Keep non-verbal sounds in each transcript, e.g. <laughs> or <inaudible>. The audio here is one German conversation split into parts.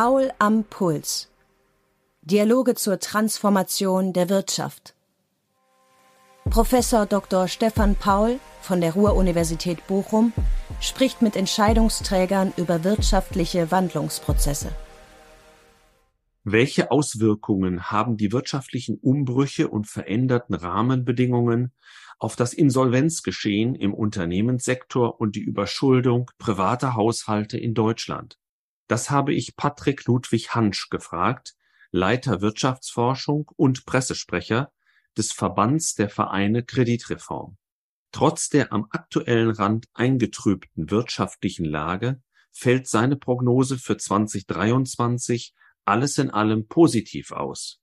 Paul am Puls. Dialoge zur Transformation der Wirtschaft. Professor Dr. Stefan Paul von der Ruhr-Universität Bochum spricht mit Entscheidungsträgern über wirtschaftliche Wandlungsprozesse. Welche Auswirkungen haben die wirtschaftlichen Umbrüche und veränderten Rahmenbedingungen auf das Insolvenzgeschehen im Unternehmenssektor und die Überschuldung privater Haushalte in Deutschland? Das habe ich Patrick Ludwig Hansch gefragt, Leiter Wirtschaftsforschung und Pressesprecher des Verbands der Vereine Kreditreform. Trotz der am aktuellen Rand eingetrübten wirtschaftlichen Lage fällt seine Prognose für 2023 alles in allem positiv aus.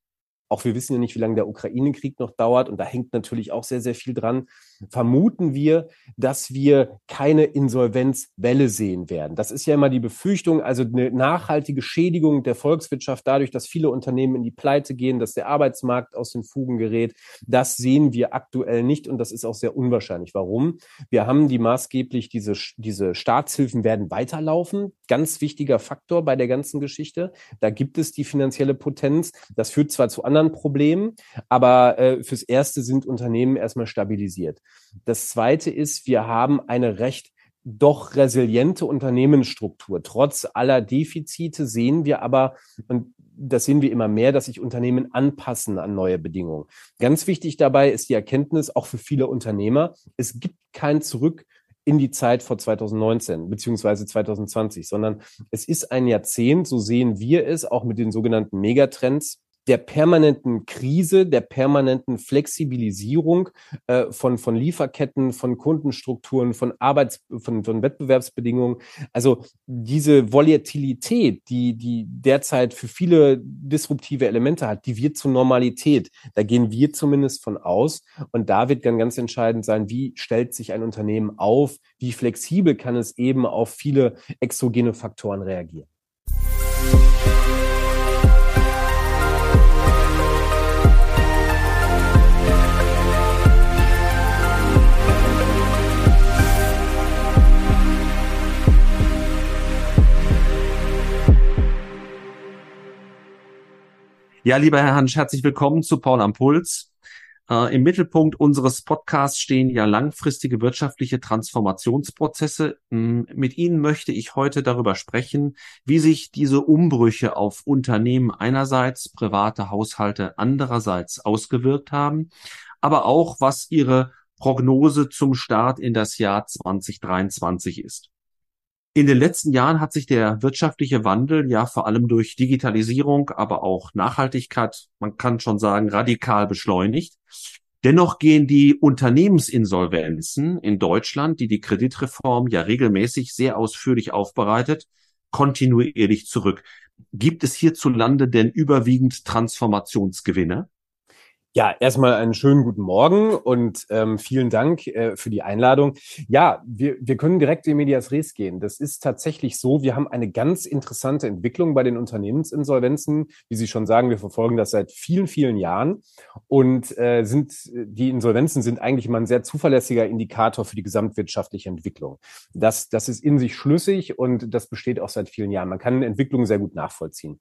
Auch wir wissen ja nicht, wie lange der Ukraine-Krieg noch dauert und da hängt natürlich auch sehr, sehr viel dran. Vermuten wir, dass wir keine Insolvenzwelle sehen werden. Das ist ja immer die Befürchtung, also eine nachhaltige Schädigung der Volkswirtschaft dadurch, dass viele Unternehmen in die Pleite gehen, dass der Arbeitsmarkt aus den Fugen gerät. Das sehen wir aktuell nicht und das ist auch sehr unwahrscheinlich. Warum? Wir haben die maßgeblich, diese, diese Staatshilfen werden weiterlaufen. Ganz wichtiger Faktor bei der ganzen Geschichte. Da gibt es die finanzielle Potenz. Das führt zwar zu anderen Problemen, aber äh, fürs Erste sind Unternehmen erstmal stabilisiert. Das Zweite ist, wir haben eine recht doch resiliente Unternehmensstruktur. Trotz aller Defizite sehen wir aber, und das sehen wir immer mehr, dass sich Unternehmen anpassen an neue Bedingungen. Ganz wichtig dabei ist die Erkenntnis, auch für viele Unternehmer, es gibt kein Zurück in die Zeit vor 2019 beziehungsweise 2020, sondern es ist ein Jahrzehnt, so sehen wir es, auch mit den sogenannten Megatrends, der permanenten Krise, der permanenten Flexibilisierung äh, von, von Lieferketten, von Kundenstrukturen, von Arbeits-, von, von Wettbewerbsbedingungen. Also diese Volatilität, die, die derzeit für viele disruptive Elemente hat, die wird zur Normalität. Da gehen wir zumindest von aus. Und da wird dann ganz entscheidend sein, wie stellt sich ein Unternehmen auf? Wie flexibel kann es eben auf viele exogene Faktoren reagieren? Ja, lieber Herr Hansch, herzlich willkommen zu Paul am Puls. Äh, Im Mittelpunkt unseres Podcasts stehen ja langfristige wirtschaftliche Transformationsprozesse. Hm, mit Ihnen möchte ich heute darüber sprechen, wie sich diese Umbrüche auf Unternehmen einerseits, private Haushalte andererseits ausgewirkt haben, aber auch, was Ihre Prognose zum Start in das Jahr 2023 ist. In den letzten Jahren hat sich der wirtschaftliche Wandel ja vor allem durch Digitalisierung, aber auch Nachhaltigkeit, man kann schon sagen, radikal beschleunigt. Dennoch gehen die Unternehmensinsolvenzen in Deutschland, die die Kreditreform ja regelmäßig sehr ausführlich aufbereitet, kontinuierlich zurück. Gibt es hierzulande denn überwiegend Transformationsgewinne? Ja, erstmal einen schönen guten Morgen und ähm, vielen Dank äh, für die Einladung. Ja, wir, wir können direkt in Medias Res gehen. Das ist tatsächlich so. Wir haben eine ganz interessante Entwicklung bei den Unternehmensinsolvenzen. Wie Sie schon sagen, wir verfolgen das seit vielen, vielen Jahren und äh, sind die Insolvenzen sind eigentlich immer ein sehr zuverlässiger Indikator für die gesamtwirtschaftliche Entwicklung. Das, das ist in sich schlüssig und das besteht auch seit vielen Jahren. Man kann Entwicklungen sehr gut nachvollziehen.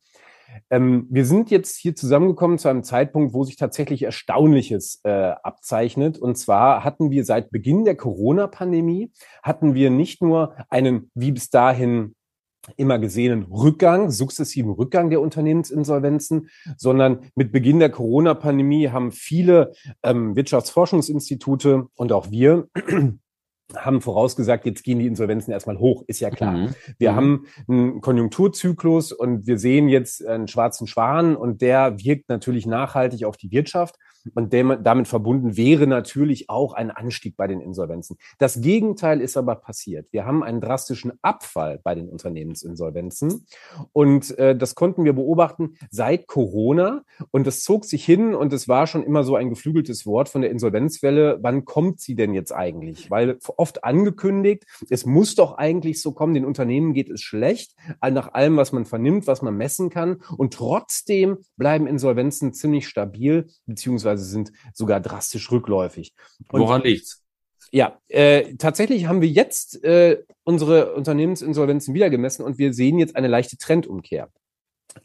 Ähm, wir sind jetzt hier zusammengekommen zu einem Zeitpunkt, wo sich tatsächlich Erstaunliches äh, abzeichnet. Und zwar hatten wir seit Beginn der Corona-Pandemie, hatten wir nicht nur einen wie bis dahin immer gesehenen Rückgang, sukzessiven Rückgang der Unternehmensinsolvenzen, sondern mit Beginn der Corona-Pandemie haben viele ähm, Wirtschaftsforschungsinstitute und auch wir haben vorausgesagt, jetzt gehen die Insolvenzen erstmal hoch, ist ja klar. Mhm. Wir mhm. haben einen Konjunkturzyklus und wir sehen jetzt einen schwarzen Schwan und der wirkt natürlich nachhaltig auf die Wirtschaft. Und dem, damit verbunden wäre natürlich auch ein Anstieg bei den Insolvenzen. Das Gegenteil ist aber passiert. Wir haben einen drastischen Abfall bei den Unternehmensinsolvenzen. Und äh, das konnten wir beobachten seit Corona. Und das zog sich hin und es war schon immer so ein geflügeltes Wort von der Insolvenzwelle. Wann kommt sie denn jetzt eigentlich? Weil oft angekündigt, es muss doch eigentlich so kommen, den Unternehmen geht es schlecht, nach allem, was man vernimmt, was man messen kann. Und trotzdem bleiben Insolvenzen ziemlich stabil, beziehungsweise sind sogar drastisch rückläufig. Und Woran liegt's? Ja, äh, tatsächlich haben wir jetzt äh, unsere Unternehmensinsolvenzen wieder gemessen und wir sehen jetzt eine leichte Trendumkehr.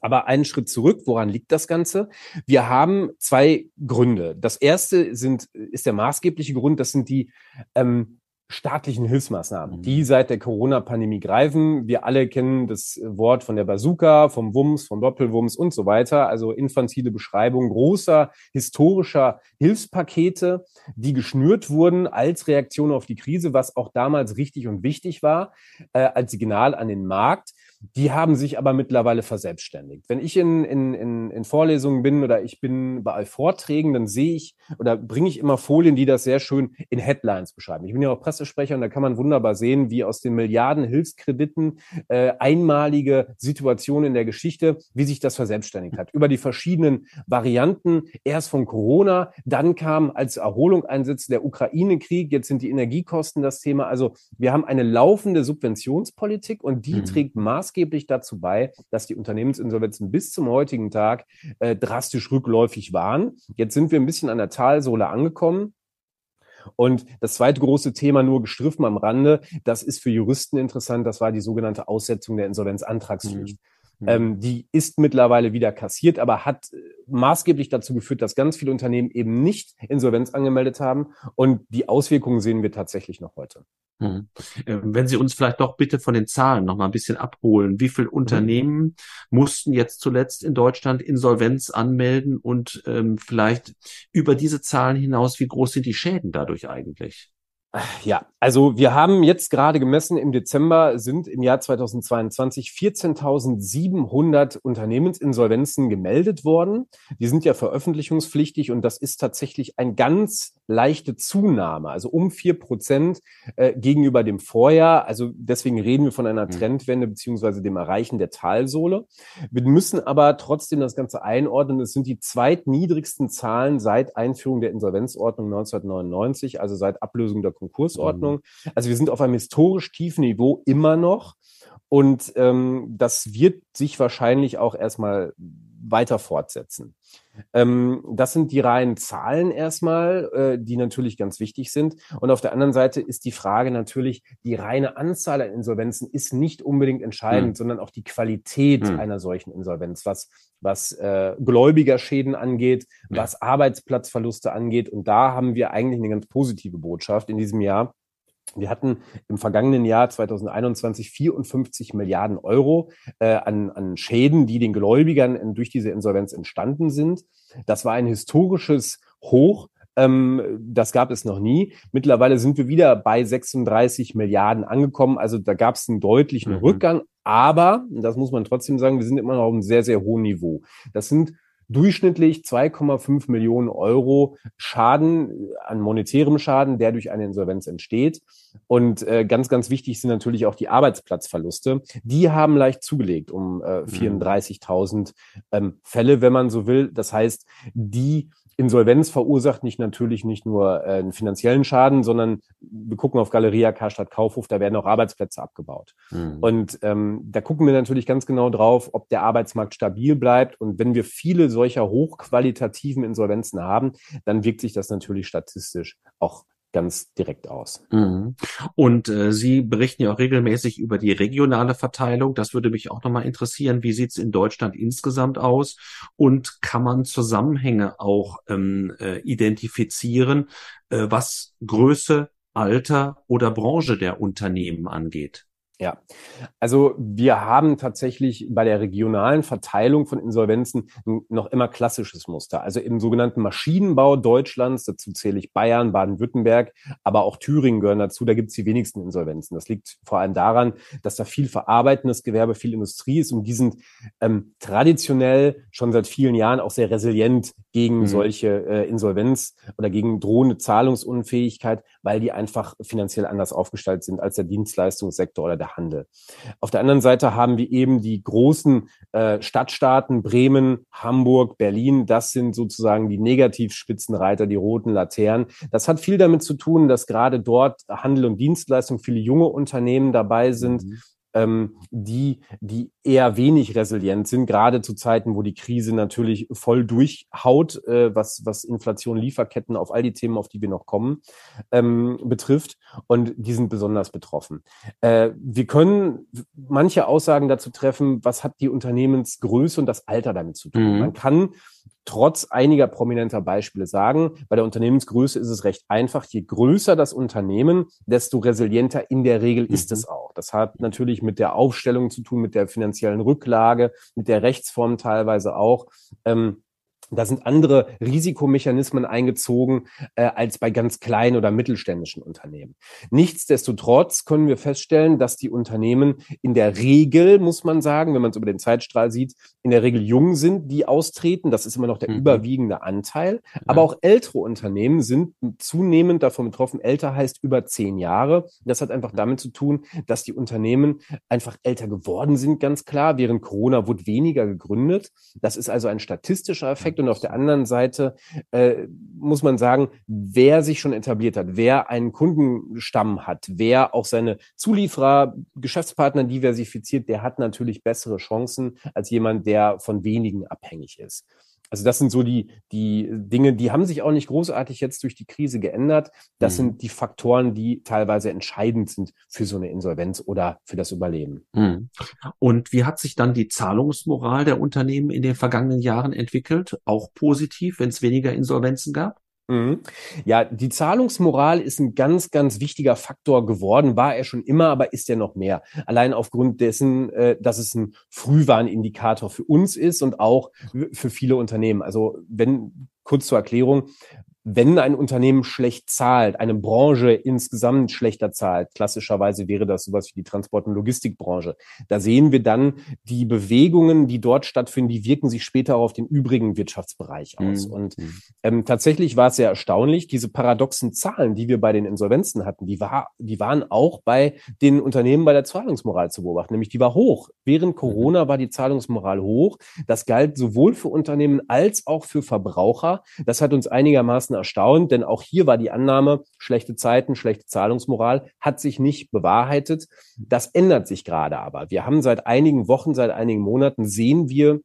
Aber einen Schritt zurück, woran liegt das Ganze? Wir haben zwei Gründe. Das erste sind, ist der maßgebliche Grund, das sind die ähm, staatlichen Hilfsmaßnahmen, mhm. die seit der Corona-Pandemie greifen. Wir alle kennen das Wort von der Bazooka, vom Wumms, vom Doppelwumms und so weiter. Also infantile Beschreibung großer historischer Hilfspakete, die geschnürt wurden als Reaktion auf die Krise, was auch damals richtig und wichtig war, äh, als Signal an den Markt. Die haben sich aber mittlerweile verselbstständigt. Wenn ich in, in, in, in Vorlesungen bin oder ich bin bei Vorträgen, dann sehe ich oder bringe ich immer Folien, die das sehr schön in Headlines beschreiben. Ich bin ja auch Pressesprecher und da kann man wunderbar sehen, wie aus den Milliarden Hilfskrediten äh, einmalige Situationen in der Geschichte, wie sich das verselbstständigt hat. Über die verschiedenen Varianten, erst von Corona, dann kam als Erholung einsetzte der Ukraine-Krieg, jetzt sind die Energiekosten das Thema. Also wir haben eine laufende Subventionspolitik und die mhm. trägt Maß maßgeblich dazu bei, dass die Unternehmensinsolvenzen bis zum heutigen Tag äh, drastisch rückläufig waren. Jetzt sind wir ein bisschen an der Talsohle angekommen. Und das zweite große Thema, nur gestriffen am Rande, das ist für Juristen interessant, das war die sogenannte Aussetzung der Insolvenzantragspflicht. Mhm. Ähm, die ist mittlerweile wieder kassiert, aber hat äh, maßgeblich dazu geführt, dass ganz viele Unternehmen eben nicht Insolvenz angemeldet haben. Und die Auswirkungen sehen wir tatsächlich noch heute. Hm. Ähm, wenn Sie uns vielleicht doch bitte von den Zahlen noch mal ein bisschen abholen. Wie viele mhm. Unternehmen mussten jetzt zuletzt in Deutschland Insolvenz anmelden und ähm, vielleicht über diese Zahlen hinaus, wie groß sind die Schäden dadurch eigentlich? Ja, also wir haben jetzt gerade gemessen, im Dezember sind im Jahr 2022 14.700 Unternehmensinsolvenzen gemeldet worden. Die sind ja veröffentlichungspflichtig und das ist tatsächlich ein ganz leichte Zunahme, also um vier Prozent äh, gegenüber dem Vorjahr. Also deswegen reden wir von einer mhm. Trendwende beziehungsweise dem Erreichen der Talsohle. Wir müssen aber trotzdem das Ganze einordnen. Es sind die zweitniedrigsten Zahlen seit Einführung der Insolvenzordnung 1999, also seit Ablösung der Konkursordnung. Mhm. Also wir sind auf einem historisch tiefen Niveau immer noch. Und ähm, das wird sich wahrscheinlich auch erstmal weiter fortsetzen. Ähm, das sind die reinen Zahlen erstmal, äh, die natürlich ganz wichtig sind. Und auf der anderen Seite ist die Frage natürlich, die reine Anzahl an Insolvenzen ist nicht unbedingt entscheidend, mhm. sondern auch die Qualität mhm. einer solchen Insolvenz, was, was äh, Gläubigerschäden angeht, ja. was Arbeitsplatzverluste angeht. Und da haben wir eigentlich eine ganz positive Botschaft in diesem Jahr. Wir hatten im vergangenen Jahr 2021 54 Milliarden Euro äh, an, an Schäden, die den Gläubigern durch diese Insolvenz entstanden sind. Das war ein historisches Hoch. Ähm, das gab es noch nie. Mittlerweile sind wir wieder bei 36 Milliarden angekommen. Also da gab es einen deutlichen mhm. Rückgang. Aber, das muss man trotzdem sagen, wir sind immer noch auf einem sehr, sehr hohen Niveau. Das sind durchschnittlich 2,5 Millionen Euro Schaden an monetärem Schaden, der durch eine Insolvenz entsteht. Und äh, ganz, ganz wichtig sind natürlich auch die Arbeitsplatzverluste. Die haben leicht zugelegt um äh, 34.000 mhm. ähm, Fälle, wenn man so will. Das heißt, die Insolvenz verursacht nicht natürlich nicht nur äh, einen finanziellen Schaden, sondern wir gucken auf Galeria Karstadt Kaufhof, da werden auch Arbeitsplätze abgebaut. Mhm. Und ähm, da gucken wir natürlich ganz genau drauf, ob der Arbeitsmarkt stabil bleibt. Und wenn wir viele solcher hochqualitativen Insolvenzen haben, dann wirkt sich das natürlich statistisch auch ganz direkt aus. Mhm. Und äh, Sie berichten ja auch regelmäßig über die regionale Verteilung. Das würde mich auch nochmal interessieren. Wie sieht's in Deutschland insgesamt aus? Und kann man Zusammenhänge auch ähm, äh, identifizieren, äh, was Größe, Alter oder Branche der Unternehmen angeht? Ja, also wir haben tatsächlich bei der regionalen Verteilung von Insolvenzen noch immer klassisches Muster. Also im sogenannten Maschinenbau Deutschlands, dazu zähle ich Bayern, Baden-Württemberg, aber auch Thüringen gehören dazu, da gibt es die wenigsten Insolvenzen. Das liegt vor allem daran, dass da viel verarbeitendes Gewerbe, viel Industrie ist und die sind ähm, traditionell schon seit vielen Jahren auch sehr resilient gegen mhm. solche äh, Insolvenz oder gegen drohende Zahlungsunfähigkeit, weil die einfach finanziell anders aufgestellt sind als der Dienstleistungssektor oder der Handel. Auf der anderen Seite haben wir eben die großen äh, Stadtstaaten Bremen, Hamburg, Berlin. Das sind sozusagen die Negativspitzenreiter, die roten Laternen. Das hat viel damit zu tun, dass gerade dort Handel und Dienstleistung viele junge Unternehmen dabei sind. Mhm ähm, die, die eher wenig resilient sind, gerade zu Zeiten, wo die Krise natürlich voll durchhaut, äh, was, was Inflation, Lieferketten auf all die Themen, auf die wir noch kommen, ähm, betrifft. Und die sind besonders betroffen. Äh, wir können manche Aussagen dazu treffen, was hat die Unternehmensgröße und das Alter damit zu tun. Mhm. Man kann trotz einiger prominenter Beispiele sagen, bei der Unternehmensgröße ist es recht einfach. Je größer das Unternehmen, desto resilienter in der Regel ist mhm. es auch. Das hat natürlich mit der Aufstellung zu tun, mit der finanziellen Rücklage, mit der Rechtsform teilweise auch. Ähm, da sind andere Risikomechanismen eingezogen äh, als bei ganz kleinen oder mittelständischen Unternehmen. Nichtsdestotrotz können wir feststellen, dass die Unternehmen in der Regel, muss man sagen, wenn man es über den Zeitstrahl sieht, in der Regel jung sind, die austreten. Das ist immer noch der mhm. überwiegende Anteil. Ja. Aber auch ältere Unternehmen sind zunehmend davon betroffen. Älter heißt über zehn Jahre. Das hat einfach damit zu tun, dass die Unternehmen einfach älter geworden sind, ganz klar. Während Corona wurde weniger gegründet. Das ist also ein statistischer Effekt und auf der anderen Seite äh, muss man sagen, wer sich schon etabliert hat, wer einen Kundenstamm hat, wer auch seine Zulieferer, Geschäftspartner diversifiziert, der hat natürlich bessere Chancen als jemand, der von wenigen abhängig ist. Also das sind so die, die Dinge, die haben sich auch nicht großartig jetzt durch die Krise geändert. Das mhm. sind die Faktoren, die teilweise entscheidend sind für so eine Insolvenz oder für das Überleben. Mhm. Und wie hat sich dann die Zahlungsmoral der Unternehmen in den vergangenen Jahren entwickelt? Auch positiv, wenn es weniger Insolvenzen gab? Mhm. Ja, die Zahlungsmoral ist ein ganz, ganz wichtiger Faktor geworden, war er schon immer, aber ist er noch mehr. Allein aufgrund dessen, äh, dass es ein Frühwarnindikator für uns ist und auch für viele Unternehmen. Also wenn, kurz zur Erklärung, wenn ein Unternehmen schlecht zahlt, eine Branche insgesamt schlechter zahlt, klassischerweise wäre das sowas wie die Transport- und Logistikbranche, da sehen wir dann die Bewegungen, die dort stattfinden, die wirken sich später auch auf den übrigen Wirtschaftsbereich aus. Mhm. Und ähm, tatsächlich war es sehr erstaunlich, diese paradoxen Zahlen, die wir bei den Insolvenzen hatten, die, war, die waren auch bei den Unternehmen bei der Zahlungsmoral zu beobachten, nämlich die war hoch. Während mhm. Corona war die Zahlungsmoral hoch. Das galt sowohl für Unternehmen als auch für Verbraucher. Das hat uns einigermaßen erstaunt, denn auch hier war die Annahme, schlechte Zeiten, schlechte Zahlungsmoral hat sich nicht bewahrheitet. Das ändert sich gerade aber. Wir haben seit einigen Wochen, seit einigen Monaten sehen wir,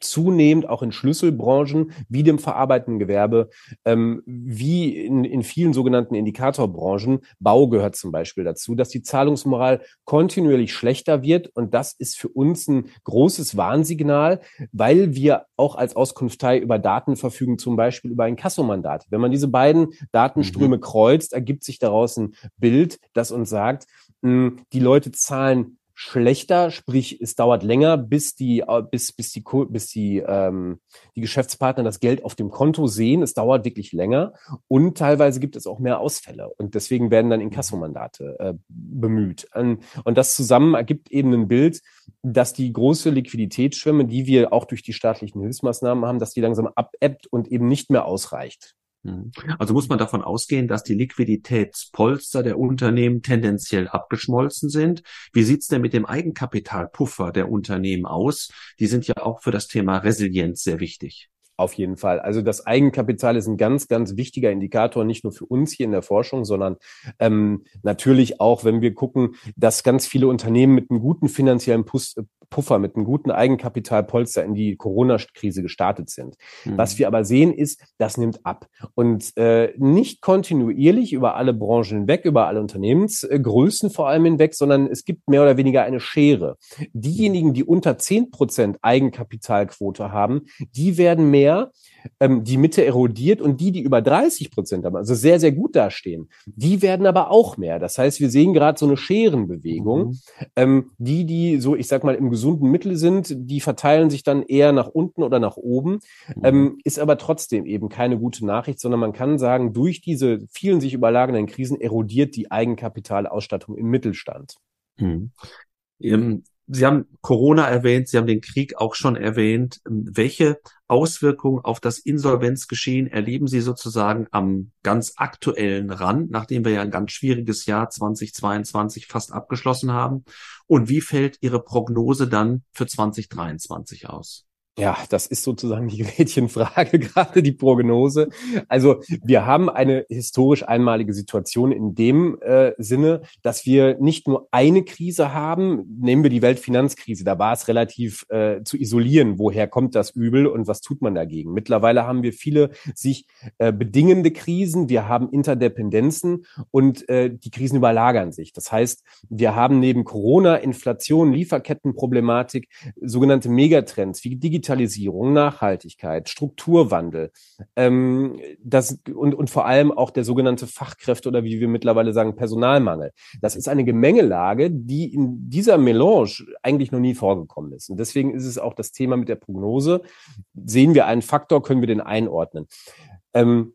zunehmend auch in Schlüsselbranchen wie dem verarbeitenden Gewerbe, ähm, wie in, in vielen sogenannten Indikatorbranchen, Bau gehört zum Beispiel dazu, dass die Zahlungsmoral kontinuierlich schlechter wird. Und das ist für uns ein großes Warnsignal, weil wir auch als Auskunftei über Daten verfügen, zum Beispiel über ein Kassomandat. Wenn man diese beiden Datenströme mhm. kreuzt, ergibt sich daraus ein Bild, das uns sagt, mh, die Leute zahlen schlechter, sprich es dauert länger, bis die äh, bis bis die bis die ähm, die Geschäftspartner das Geld auf dem Konto sehen. Es dauert wirklich länger und teilweise gibt es auch mehr Ausfälle und deswegen werden dann Inkassomandate äh, bemüht. Und das zusammen ergibt eben ein Bild, dass die große Liquiditätsschwemme, die wir auch durch die staatlichen Hilfsmaßnahmen haben, dass die langsam abebbt und eben nicht mehr ausreicht. Mhm. Also muss man davon ausgehen, dass die Liquiditätspolster der Unternehmen tendenziell abgeschmolzen sind. Wie sieht's denn mit dem Eigenkapitalpuffer der Unternehmen aus? Die sind ja auch für das Thema Resilienz sehr wichtig. Auf jeden Fall. Also das Eigenkapital ist ein ganz, ganz wichtiger Indikator, nicht nur für uns hier in der Forschung, sondern ähm, natürlich auch, wenn wir gucken, dass ganz viele Unternehmen mit einem guten finanziellen Pus Puffer, mit einem guten Eigenkapitalpolster in die Corona-Krise gestartet sind. Mhm. Was wir aber sehen, ist, das nimmt ab. Und äh, nicht kontinuierlich über alle Branchen hinweg, über alle Unternehmensgrößen vor allem hinweg, sondern es gibt mehr oder weniger eine Schere. Diejenigen, die unter zehn Prozent Eigenkapitalquote haben, die werden mehr, ähm, die Mitte erodiert und die, die über 30 Prozent haben, also sehr, sehr gut dastehen, die werden aber auch mehr. Das heißt, wir sehen gerade so eine Scherenbewegung. Mhm. Ähm, die, die so, ich sag mal, im gesunden Mittel sind, die verteilen sich dann eher nach unten oder nach oben, mhm. ähm, ist aber trotzdem eben keine gute Nachricht, sondern man kann sagen, durch diese vielen sich überlagernden Krisen erodiert die Eigenkapitalausstattung im Mittelstand. Mhm. Sie haben Corona erwähnt, Sie haben den Krieg auch schon erwähnt. Welche Auswirkungen auf das Insolvenzgeschehen erleben Sie sozusagen am ganz aktuellen Rand, nachdem wir ja ein ganz schwieriges Jahr 2022 fast abgeschlossen haben? Und wie fällt Ihre Prognose dann für 2023 aus? Ja, das ist sozusagen die <laughs> Gretchenfrage, gerade die Prognose. Also wir haben eine historisch einmalige Situation in dem äh, Sinne, dass wir nicht nur eine Krise haben, nehmen wir die Weltfinanzkrise, da war es relativ äh, zu isolieren, woher kommt das Übel und was tut man dagegen. Mittlerweile haben wir viele sich äh, bedingende Krisen, wir haben Interdependenzen und äh, die Krisen überlagern sich. Das heißt, wir haben neben Corona, Inflation, Lieferkettenproblematik sogenannte Megatrends wie Digitalisierung, Digitalisierung, Nachhaltigkeit, Strukturwandel ähm, das, und, und vor allem auch der sogenannte Fachkräfte oder wie wir mittlerweile sagen, Personalmangel. Das ist eine Gemengelage, die in dieser Melange eigentlich noch nie vorgekommen ist. Und deswegen ist es auch das Thema mit der Prognose. Sehen wir einen Faktor, können wir den einordnen. Ähm,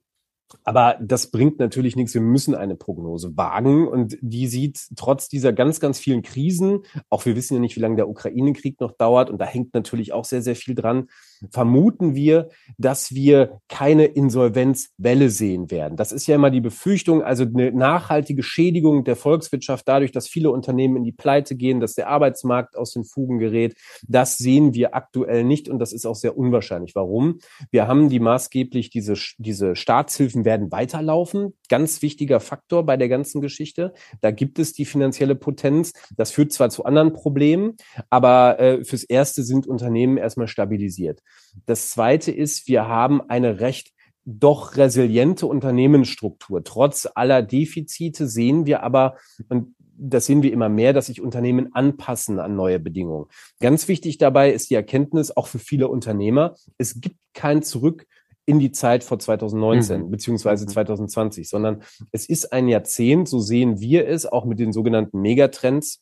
aber das bringt natürlich nichts. Wir müssen eine Prognose wagen. Und die sieht trotz dieser ganz, ganz vielen Krisen, auch wir wissen ja nicht, wie lange der Ukraine-Krieg noch dauert. Und da hängt natürlich auch sehr, sehr viel dran, vermuten wir, dass wir keine Insolvenzwelle sehen werden. Das ist ja immer die Befürchtung, also eine nachhaltige Schädigung der Volkswirtschaft dadurch, dass viele Unternehmen in die Pleite gehen, dass der Arbeitsmarkt aus den Fugen gerät. Das sehen wir aktuell nicht und das ist auch sehr unwahrscheinlich. Warum? Wir haben die maßgeblich diese, diese Staatshilfen werden weiterlaufen. Ganz wichtiger Faktor bei der ganzen Geschichte. Da gibt es die finanzielle Potenz. Das führt zwar zu anderen Problemen, aber äh, fürs Erste sind Unternehmen erstmal stabilisiert. Das zweite ist, wir haben eine recht doch resiliente Unternehmensstruktur. Trotz aller Defizite sehen wir aber, und das sehen wir immer mehr, dass sich Unternehmen anpassen an neue Bedingungen. Ganz wichtig dabei ist die Erkenntnis, auch für viele Unternehmer, es gibt kein Zurück in die Zeit vor 2019 mhm. beziehungsweise 2020, mhm. sondern es ist ein Jahrzehnt, so sehen wir es, auch mit den sogenannten Megatrends,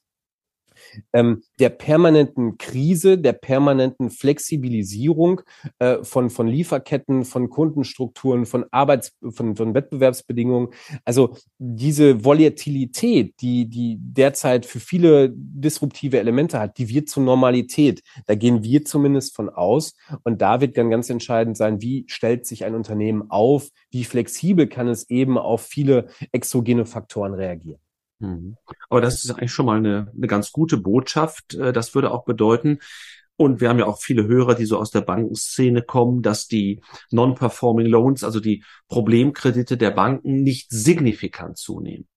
ähm, der permanenten Krise, der permanenten Flexibilisierung äh, von, von Lieferketten, von Kundenstrukturen, von Arbeits-, von, von Wettbewerbsbedingungen. Also diese Volatilität, die, die derzeit für viele disruptive Elemente hat, die wird zur Normalität. Da gehen wir zumindest von aus. Und da wird dann ganz entscheidend sein, wie stellt sich ein Unternehmen auf? Wie flexibel kann es eben auf viele exogene Faktoren reagieren? Mhm. Aber das ist eigentlich schon mal eine, eine ganz gute Botschaft. Äh, das würde auch bedeuten, und wir haben ja auch viele Hörer, die so aus der Bankenszene kommen, dass die Non-Performing Loans, also die Problemkredite der Banken, nicht signifikant zunehmen.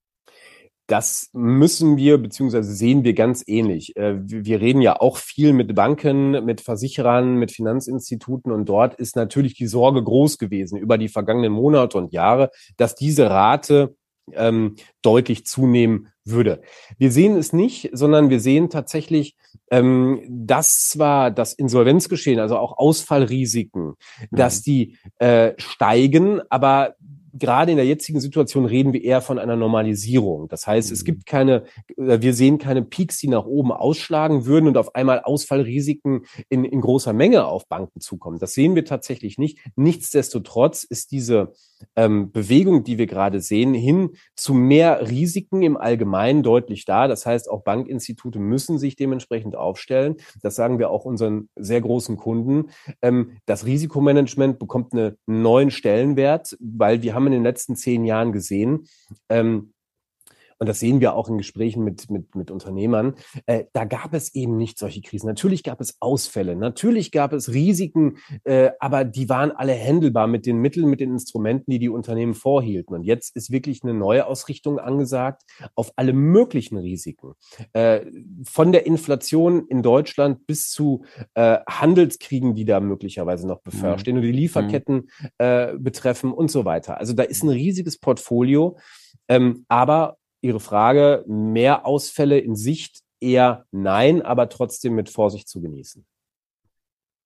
Das müssen wir, beziehungsweise sehen wir ganz ähnlich. Äh, wir reden ja auch viel mit Banken, mit Versicherern, mit Finanzinstituten und dort ist natürlich die Sorge groß gewesen über die vergangenen Monate und Jahre, dass diese Rate ähm, deutlich zunehmen würde. Wir sehen es nicht, sondern wir sehen tatsächlich, ähm, dass zwar das Insolvenzgeschehen, also auch Ausfallrisiken, mhm. dass die äh, steigen, aber gerade in der jetzigen Situation reden wir eher von einer Normalisierung. Das heißt, mhm. es gibt keine, äh, wir sehen keine Peaks, die nach oben ausschlagen würden und auf einmal Ausfallrisiken in, in großer Menge auf Banken zukommen. Das sehen wir tatsächlich nicht. Nichtsdestotrotz ist diese ähm, Bewegung, die wir gerade sehen, hin zu mehr Risiken im Allgemeinen deutlich da. Das heißt, auch Bankinstitute müssen sich dementsprechend aufstellen. Das sagen wir auch unseren sehr großen Kunden. Ähm, das Risikomanagement bekommt einen neuen Stellenwert, weil wir haben in den letzten zehn Jahren gesehen, ähm, und das sehen wir auch in Gesprächen mit, mit, mit Unternehmern, äh, da gab es eben nicht solche Krisen. Natürlich gab es Ausfälle, natürlich gab es Risiken, äh, aber die waren alle händelbar mit den Mitteln, mit den Instrumenten, die die Unternehmen vorhielten. Und jetzt ist wirklich eine neue Ausrichtung angesagt auf alle möglichen Risiken. Äh, von der Inflation in Deutschland bis zu äh, Handelskriegen, die da möglicherweise noch bevorstehen mhm. oder die Lieferketten äh, betreffen und so weiter. Also da ist ein riesiges Portfolio. Ähm, aber Ihre Frage, mehr Ausfälle in Sicht eher nein, aber trotzdem mit Vorsicht zu genießen.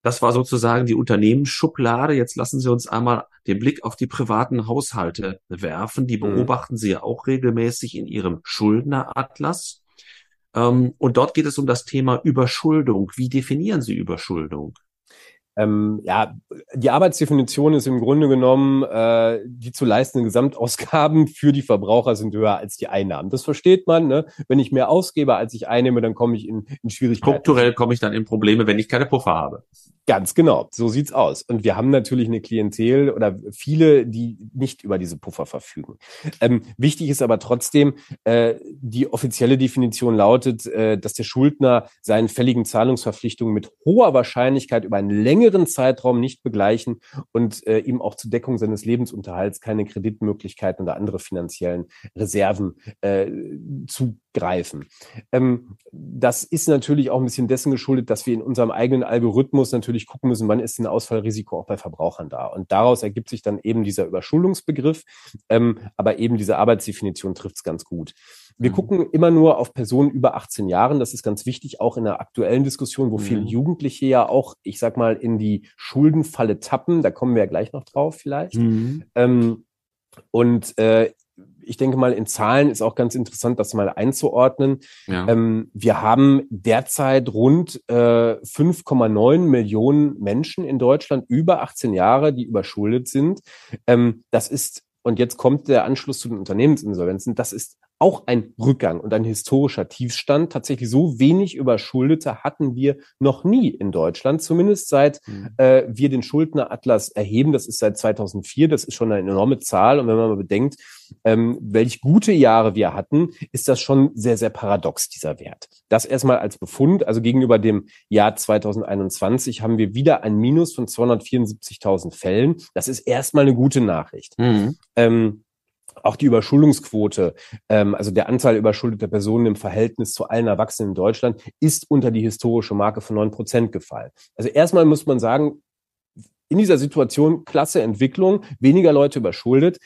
Das war sozusagen die Unternehmensschublade. Jetzt lassen Sie uns einmal den Blick auf die privaten Haushalte werfen. Die mhm. beobachten Sie ja auch regelmäßig in Ihrem Schuldneratlas. Ähm, und dort geht es um das Thema Überschuldung. Wie definieren Sie Überschuldung? Ähm, ja, die Arbeitsdefinition ist im Grunde genommen, äh, die zu leistenden Gesamtausgaben für die Verbraucher sind höher als die Einnahmen. Das versteht man. Ne? Wenn ich mehr ausgebe, als ich einnehme, dann komme ich in, in Schwierigkeiten. Strukturell komme ich dann in Probleme, wenn ich keine Puffer habe. Ganz genau, so sieht's aus. Und wir haben natürlich eine Klientel oder viele, die nicht über diese Puffer verfügen. Ähm, wichtig ist aber trotzdem, äh, die offizielle Definition lautet, äh, dass der Schuldner seinen fälligen Zahlungsverpflichtungen mit hoher Wahrscheinlichkeit über eine Länge längeren Zeitraum nicht begleichen und äh, ihm auch zur Deckung seines Lebensunterhalts keine Kreditmöglichkeiten oder andere finanziellen Reserven äh, zugreifen. Ähm, das ist natürlich auch ein bisschen dessen geschuldet, dass wir in unserem eigenen Algorithmus natürlich gucken müssen, wann ist ein Ausfallrisiko auch bei Verbrauchern da. Und daraus ergibt sich dann eben dieser Überschuldungsbegriff, ähm, aber eben diese Arbeitsdefinition trifft es ganz gut. Wir mhm. gucken immer nur auf Personen über 18 Jahren. Das ist ganz wichtig, auch in der aktuellen Diskussion, wo mhm. viele Jugendliche ja auch, ich sag mal, in die Schuldenfalle tappen. Da kommen wir ja gleich noch drauf vielleicht. Mhm. Ähm, und äh, ich denke mal, in Zahlen ist auch ganz interessant, das mal einzuordnen. Ja. Ähm, wir haben derzeit rund äh, 5,9 Millionen Menschen in Deutschland über 18 Jahre, die überschuldet sind. Ähm, das ist, und jetzt kommt der Anschluss zu den Unternehmensinsolvenzen, das ist auch ein Rückgang und ein historischer Tiefstand. Tatsächlich so wenig Überschuldete hatten wir noch nie in Deutschland, zumindest seit mhm. äh, wir den Schuldneratlas erheben. Das ist seit 2004. Das ist schon eine enorme Zahl. Und wenn man mal bedenkt, ähm, welch gute Jahre wir hatten, ist das schon sehr, sehr paradox, dieser Wert. Das erstmal als Befund. Also gegenüber dem Jahr 2021 haben wir wieder ein Minus von 274.000 Fällen. Das ist erstmal eine gute Nachricht. Mhm. Ähm, auch die Überschuldungsquote, ähm, also der Anzahl überschuldeter Personen im Verhältnis zu allen Erwachsenen in Deutschland, ist unter die historische Marke von neun Prozent gefallen. Also erstmal muss man sagen, in dieser Situation klasse Entwicklung, weniger Leute überschuldet.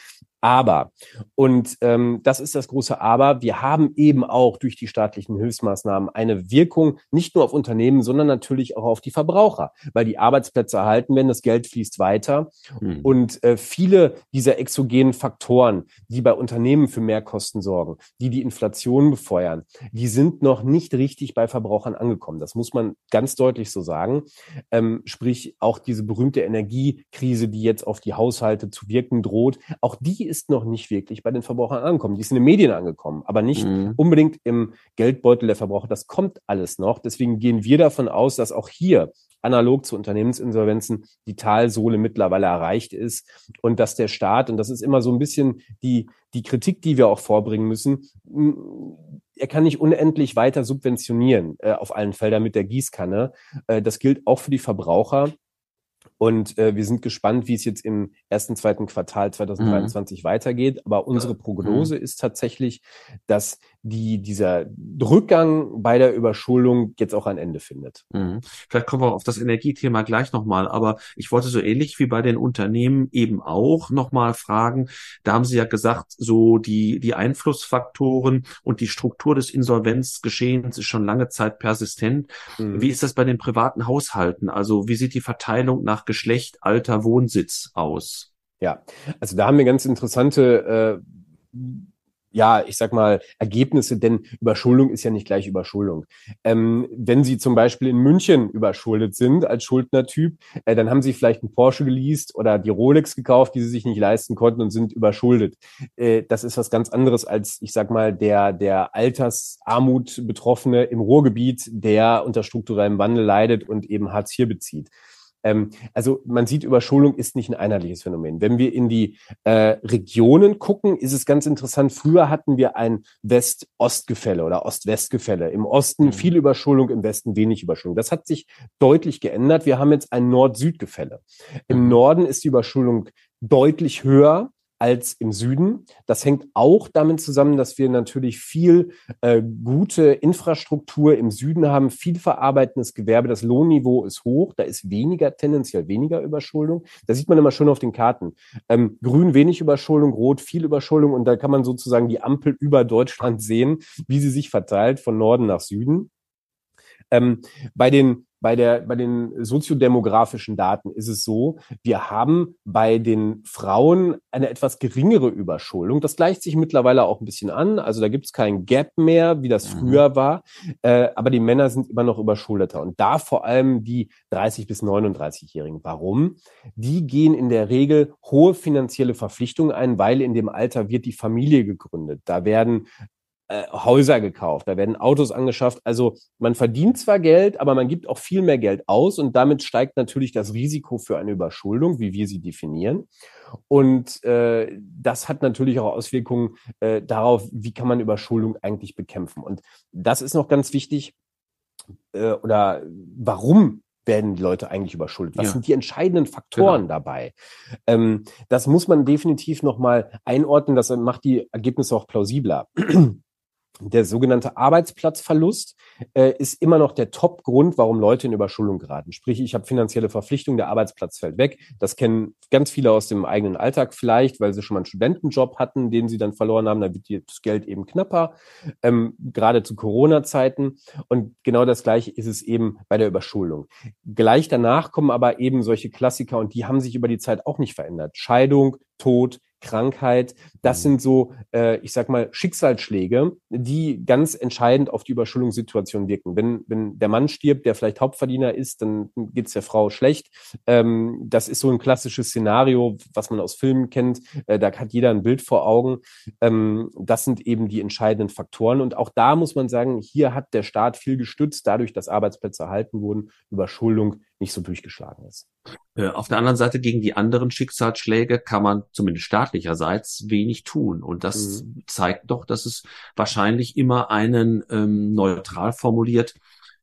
Aber, und ähm, das ist das große Aber, wir haben eben auch durch die staatlichen Hilfsmaßnahmen eine Wirkung nicht nur auf Unternehmen, sondern natürlich auch auf die Verbraucher, weil die Arbeitsplätze erhalten werden, das Geld fließt weiter. Mhm. Und äh, viele dieser exogenen Faktoren, die bei Unternehmen für Mehrkosten sorgen, die die Inflation befeuern, die sind noch nicht richtig bei Verbrauchern angekommen. Das muss man ganz deutlich so sagen. Ähm, sprich, auch diese berühmte Energiekrise, die jetzt auf die Haushalte zu wirken droht, auch die ist noch nicht wirklich bei den Verbrauchern angekommen. Die ist in den Medien angekommen, aber nicht mhm. unbedingt im Geldbeutel der Verbraucher. Das kommt alles noch. Deswegen gehen wir davon aus, dass auch hier analog zu Unternehmensinsolvenzen die Talsohle mittlerweile erreicht ist und dass der Staat, und das ist immer so ein bisschen die, die Kritik, die wir auch vorbringen müssen, er kann nicht unendlich weiter subventionieren äh, auf allen Feldern mit der Gießkanne. Äh, das gilt auch für die Verbraucher. Und äh, wir sind gespannt, wie es jetzt im ersten, zweiten Quartal 2023 mhm. weitergeht. Aber unsere Prognose mhm. ist tatsächlich, dass die, dieser Rückgang bei der Überschuldung jetzt auch ein Ende findet. Mhm. Vielleicht kommen wir auf das Energiethema gleich nochmal, aber ich wollte so ähnlich wie bei den Unternehmen eben auch nochmal fragen, da haben Sie ja gesagt, so die, die Einflussfaktoren und die Struktur des Insolvenzgeschehens ist schon lange Zeit persistent. Mhm. Wie ist das bei den privaten Haushalten? Also wie sieht die Verteilung nach Geschlecht, Alter, Wohnsitz aus? Ja, also da haben wir ganz interessante äh, ja, ich sag mal, Ergebnisse, denn Überschuldung ist ja nicht gleich Überschuldung. Ähm, wenn Sie zum Beispiel in München überschuldet sind als Schuldnertyp, äh, dann haben Sie vielleicht einen Porsche geleast oder die Rolex gekauft, die Sie sich nicht leisten konnten und sind überschuldet. Äh, das ist was ganz anderes als, ich sag mal, der, der Altersarmut Betroffene im Ruhrgebiet, der unter strukturellem Wandel leidet und eben Hartz IV bezieht. Ähm, also man sieht, Überschulung ist nicht ein einheitliches Phänomen. Wenn wir in die äh, Regionen gucken, ist es ganz interessant. Früher hatten wir ein West-Ost-Gefälle oder Ost-West-Gefälle. Im Osten mhm. viel Überschulung, im Westen wenig Überschulung. Das hat sich deutlich geändert. Wir haben jetzt ein Nord-Süd-Gefälle. Im mhm. Norden ist die Überschulung deutlich höher als im Süden. Das hängt auch damit zusammen, dass wir natürlich viel äh, gute Infrastruktur im Süden haben, viel verarbeitendes Gewerbe. Das Lohnniveau ist hoch, da ist weniger, tendenziell weniger Überschuldung. Da sieht man immer schön auf den Karten. Ähm, grün wenig Überschuldung, rot viel Überschuldung und da kann man sozusagen die Ampel über Deutschland sehen, wie sie sich verteilt von Norden nach Süden. Ähm, bei den bei der, bei den soziodemografischen Daten ist es so, wir haben bei den Frauen eine etwas geringere Überschuldung. Das gleicht sich mittlerweile auch ein bisschen an. Also da gibt es kein Gap mehr, wie das mhm. früher war. Äh, aber die Männer sind immer noch überschuldeter. Und da vor allem die 30 bis 39-Jährigen. Warum? Die gehen in der Regel hohe finanzielle Verpflichtungen ein, weil in dem Alter wird die Familie gegründet. Da werden äh, Häuser gekauft, da werden Autos angeschafft. Also man verdient zwar Geld, aber man gibt auch viel mehr Geld aus und damit steigt natürlich das Risiko für eine Überschuldung, wie wir sie definieren. Und äh, das hat natürlich auch Auswirkungen äh, darauf, wie kann man Überschuldung eigentlich bekämpfen. Und das ist noch ganz wichtig. Äh, oder warum werden die Leute eigentlich überschuldet? Was ja. sind die entscheidenden Faktoren genau. dabei? Ähm, das muss man definitiv nochmal einordnen. Das macht die Ergebnisse auch plausibler der sogenannte Arbeitsplatzverlust äh, ist immer noch der Top-Grund, warum Leute in Überschuldung geraten. Sprich, ich habe finanzielle Verpflichtungen, der Arbeitsplatz fällt weg. Das kennen ganz viele aus dem eigenen Alltag vielleicht, weil sie schon mal einen Studentenjob hatten, den sie dann verloren haben. Da wird das Geld eben knapper, ähm, gerade zu Corona-Zeiten. Und genau das Gleiche ist es eben bei der Überschuldung. Gleich danach kommen aber eben solche Klassiker und die haben sich über die Zeit auch nicht verändert. Scheidung, Tod, Krankheit. Das mhm. sind so, äh, ich sag mal, Schicksalsschläge, die ganz entscheidend auf die Überschuldungssituation wirken. Wenn, wenn der Mann stirbt, der vielleicht Hauptverdiener ist, dann geht's der Frau schlecht. Ähm, das ist so ein klassisches Szenario, was man aus Filmen kennt. Äh, da hat jeder ein Bild vor Augen. Ähm, das sind eben die entscheidenden Faktoren. Und auch da muss man sagen, hier hat der Staat viel gestützt, dadurch, dass Arbeitsplätze erhalten wurden, Überschuldung nicht so durchgeschlagen ist. Äh, auf der anderen Seite gegen die anderen Schicksalsschläge kann man zumindest staatlicherseits wenig tun. Und das mhm. zeigt doch, dass es wahrscheinlich immer einen ähm, neutral formuliert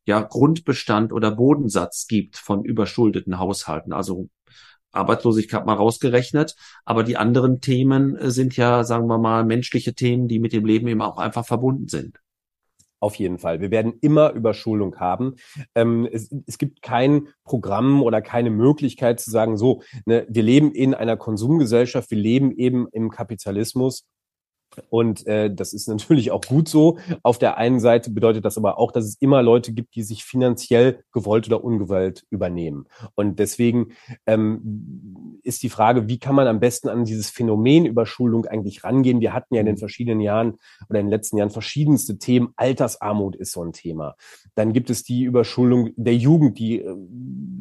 ja Grundbestand oder Bodensatz gibt von überschuldeten Haushalten. Also Arbeitslosigkeit mal rausgerechnet, aber die anderen Themen äh, sind ja, sagen wir mal, menschliche Themen, die mit dem Leben eben auch einfach verbunden sind. Auf jeden Fall. Wir werden immer Überschuldung haben. Ähm, es, es, gibt kein Programm oder keine Möglichkeit zu sagen, so, ne, wir leben in einer Konsumgesellschaft, wir leben eben im Kapitalismus und äh, das ist <laughs> natürlich auch gut so. Auf der einen Seite bedeutet das aber auch, dass es immer Leute gibt, die sich finanziell gewollt oder ungewollt übernehmen. Und deswegen ähm, ist die Frage, wie kann man am besten an dieses Phänomen Überschuldung eigentlich rangehen? Wir hatten ja in den mhm. verschiedenen Jahren oder in den letzten Jahren verschiedenste Themen. Altersarmut ist so ein Thema. Dann gibt es die Überschuldung der Jugend, die äh,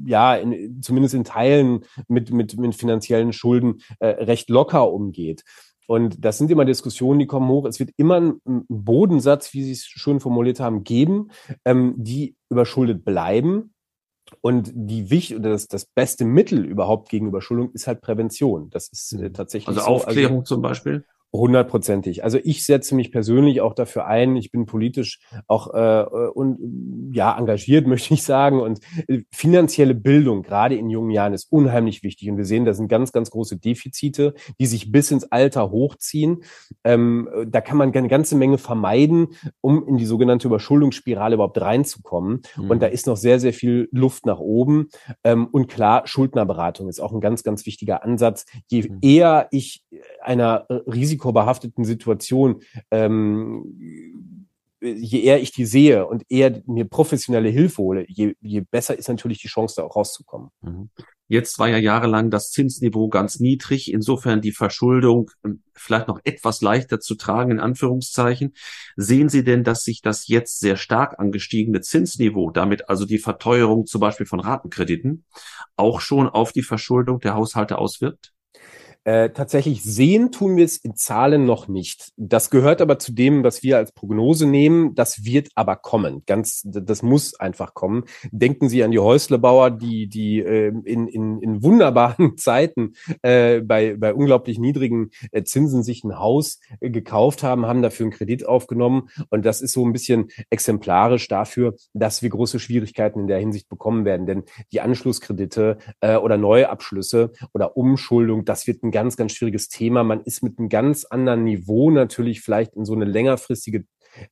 ja in, zumindest in Teilen mit, mit, mit finanziellen Schulden äh, recht locker umgeht. Und das sind immer Diskussionen, die kommen hoch. Es wird immer einen Bodensatz, wie Sie es schon formuliert haben, geben, ähm, die überschuldet bleiben. Und die wichtig oder das, das beste Mittel überhaupt gegen Überschuldung ist halt Prävention. Das ist äh, tatsächlich also so. Aufklärung also, zum Beispiel. Hundertprozentig. Also ich setze mich persönlich auch dafür ein. Ich bin politisch auch äh, und ja engagiert, <laughs> möchte ich sagen. Und äh, finanzielle Bildung gerade in jungen Jahren ist unheimlich wichtig. Und wir sehen, da sind ganz, ganz große Defizite, die sich bis ins Alter hochziehen. Ähm, da kann man eine ganze Menge vermeiden, um in die sogenannte Überschuldungsspirale überhaupt reinzukommen. Mhm. Und da ist noch sehr, sehr viel Luft nach oben. Ähm, und klar, Schuldnerberatung ist auch ein ganz, ganz wichtiger Ansatz. Je mhm. eher ich einer Risiko risikobehafteten Situation, ähm, je eher ich die sehe und eher mir professionelle Hilfe hole, je, je besser ist natürlich die Chance, da auch rauszukommen. Mhm. Jetzt war ja jahrelang das Zinsniveau ganz niedrig, insofern die Verschuldung ähm, vielleicht noch etwas leichter zu tragen, in Anführungszeichen. Sehen Sie denn, dass sich das jetzt sehr stark angestiegene Zinsniveau, damit also die Verteuerung zum Beispiel von Ratenkrediten, auch schon auf die Verschuldung der Haushalte auswirkt? Äh, tatsächlich sehen tun wir es in Zahlen noch nicht. Das gehört aber zu dem, was wir als Prognose nehmen. Das wird aber kommen. Ganz, das muss einfach kommen. Denken Sie an die Häuslebauer, die, die äh, in, in, in wunderbaren <laughs> Zeiten äh, bei, bei unglaublich niedrigen äh, Zinsen sich ein Haus äh, gekauft haben, haben dafür einen Kredit aufgenommen. Und das ist so ein bisschen exemplarisch dafür, dass wir große Schwierigkeiten in der Hinsicht bekommen werden. Denn die Anschlusskredite äh, oder Neuabschlüsse oder Umschuldung, das wird ein ganz, ganz schwieriges Thema. Man ist mit einem ganz anderen Niveau natürlich vielleicht in so eine längerfristige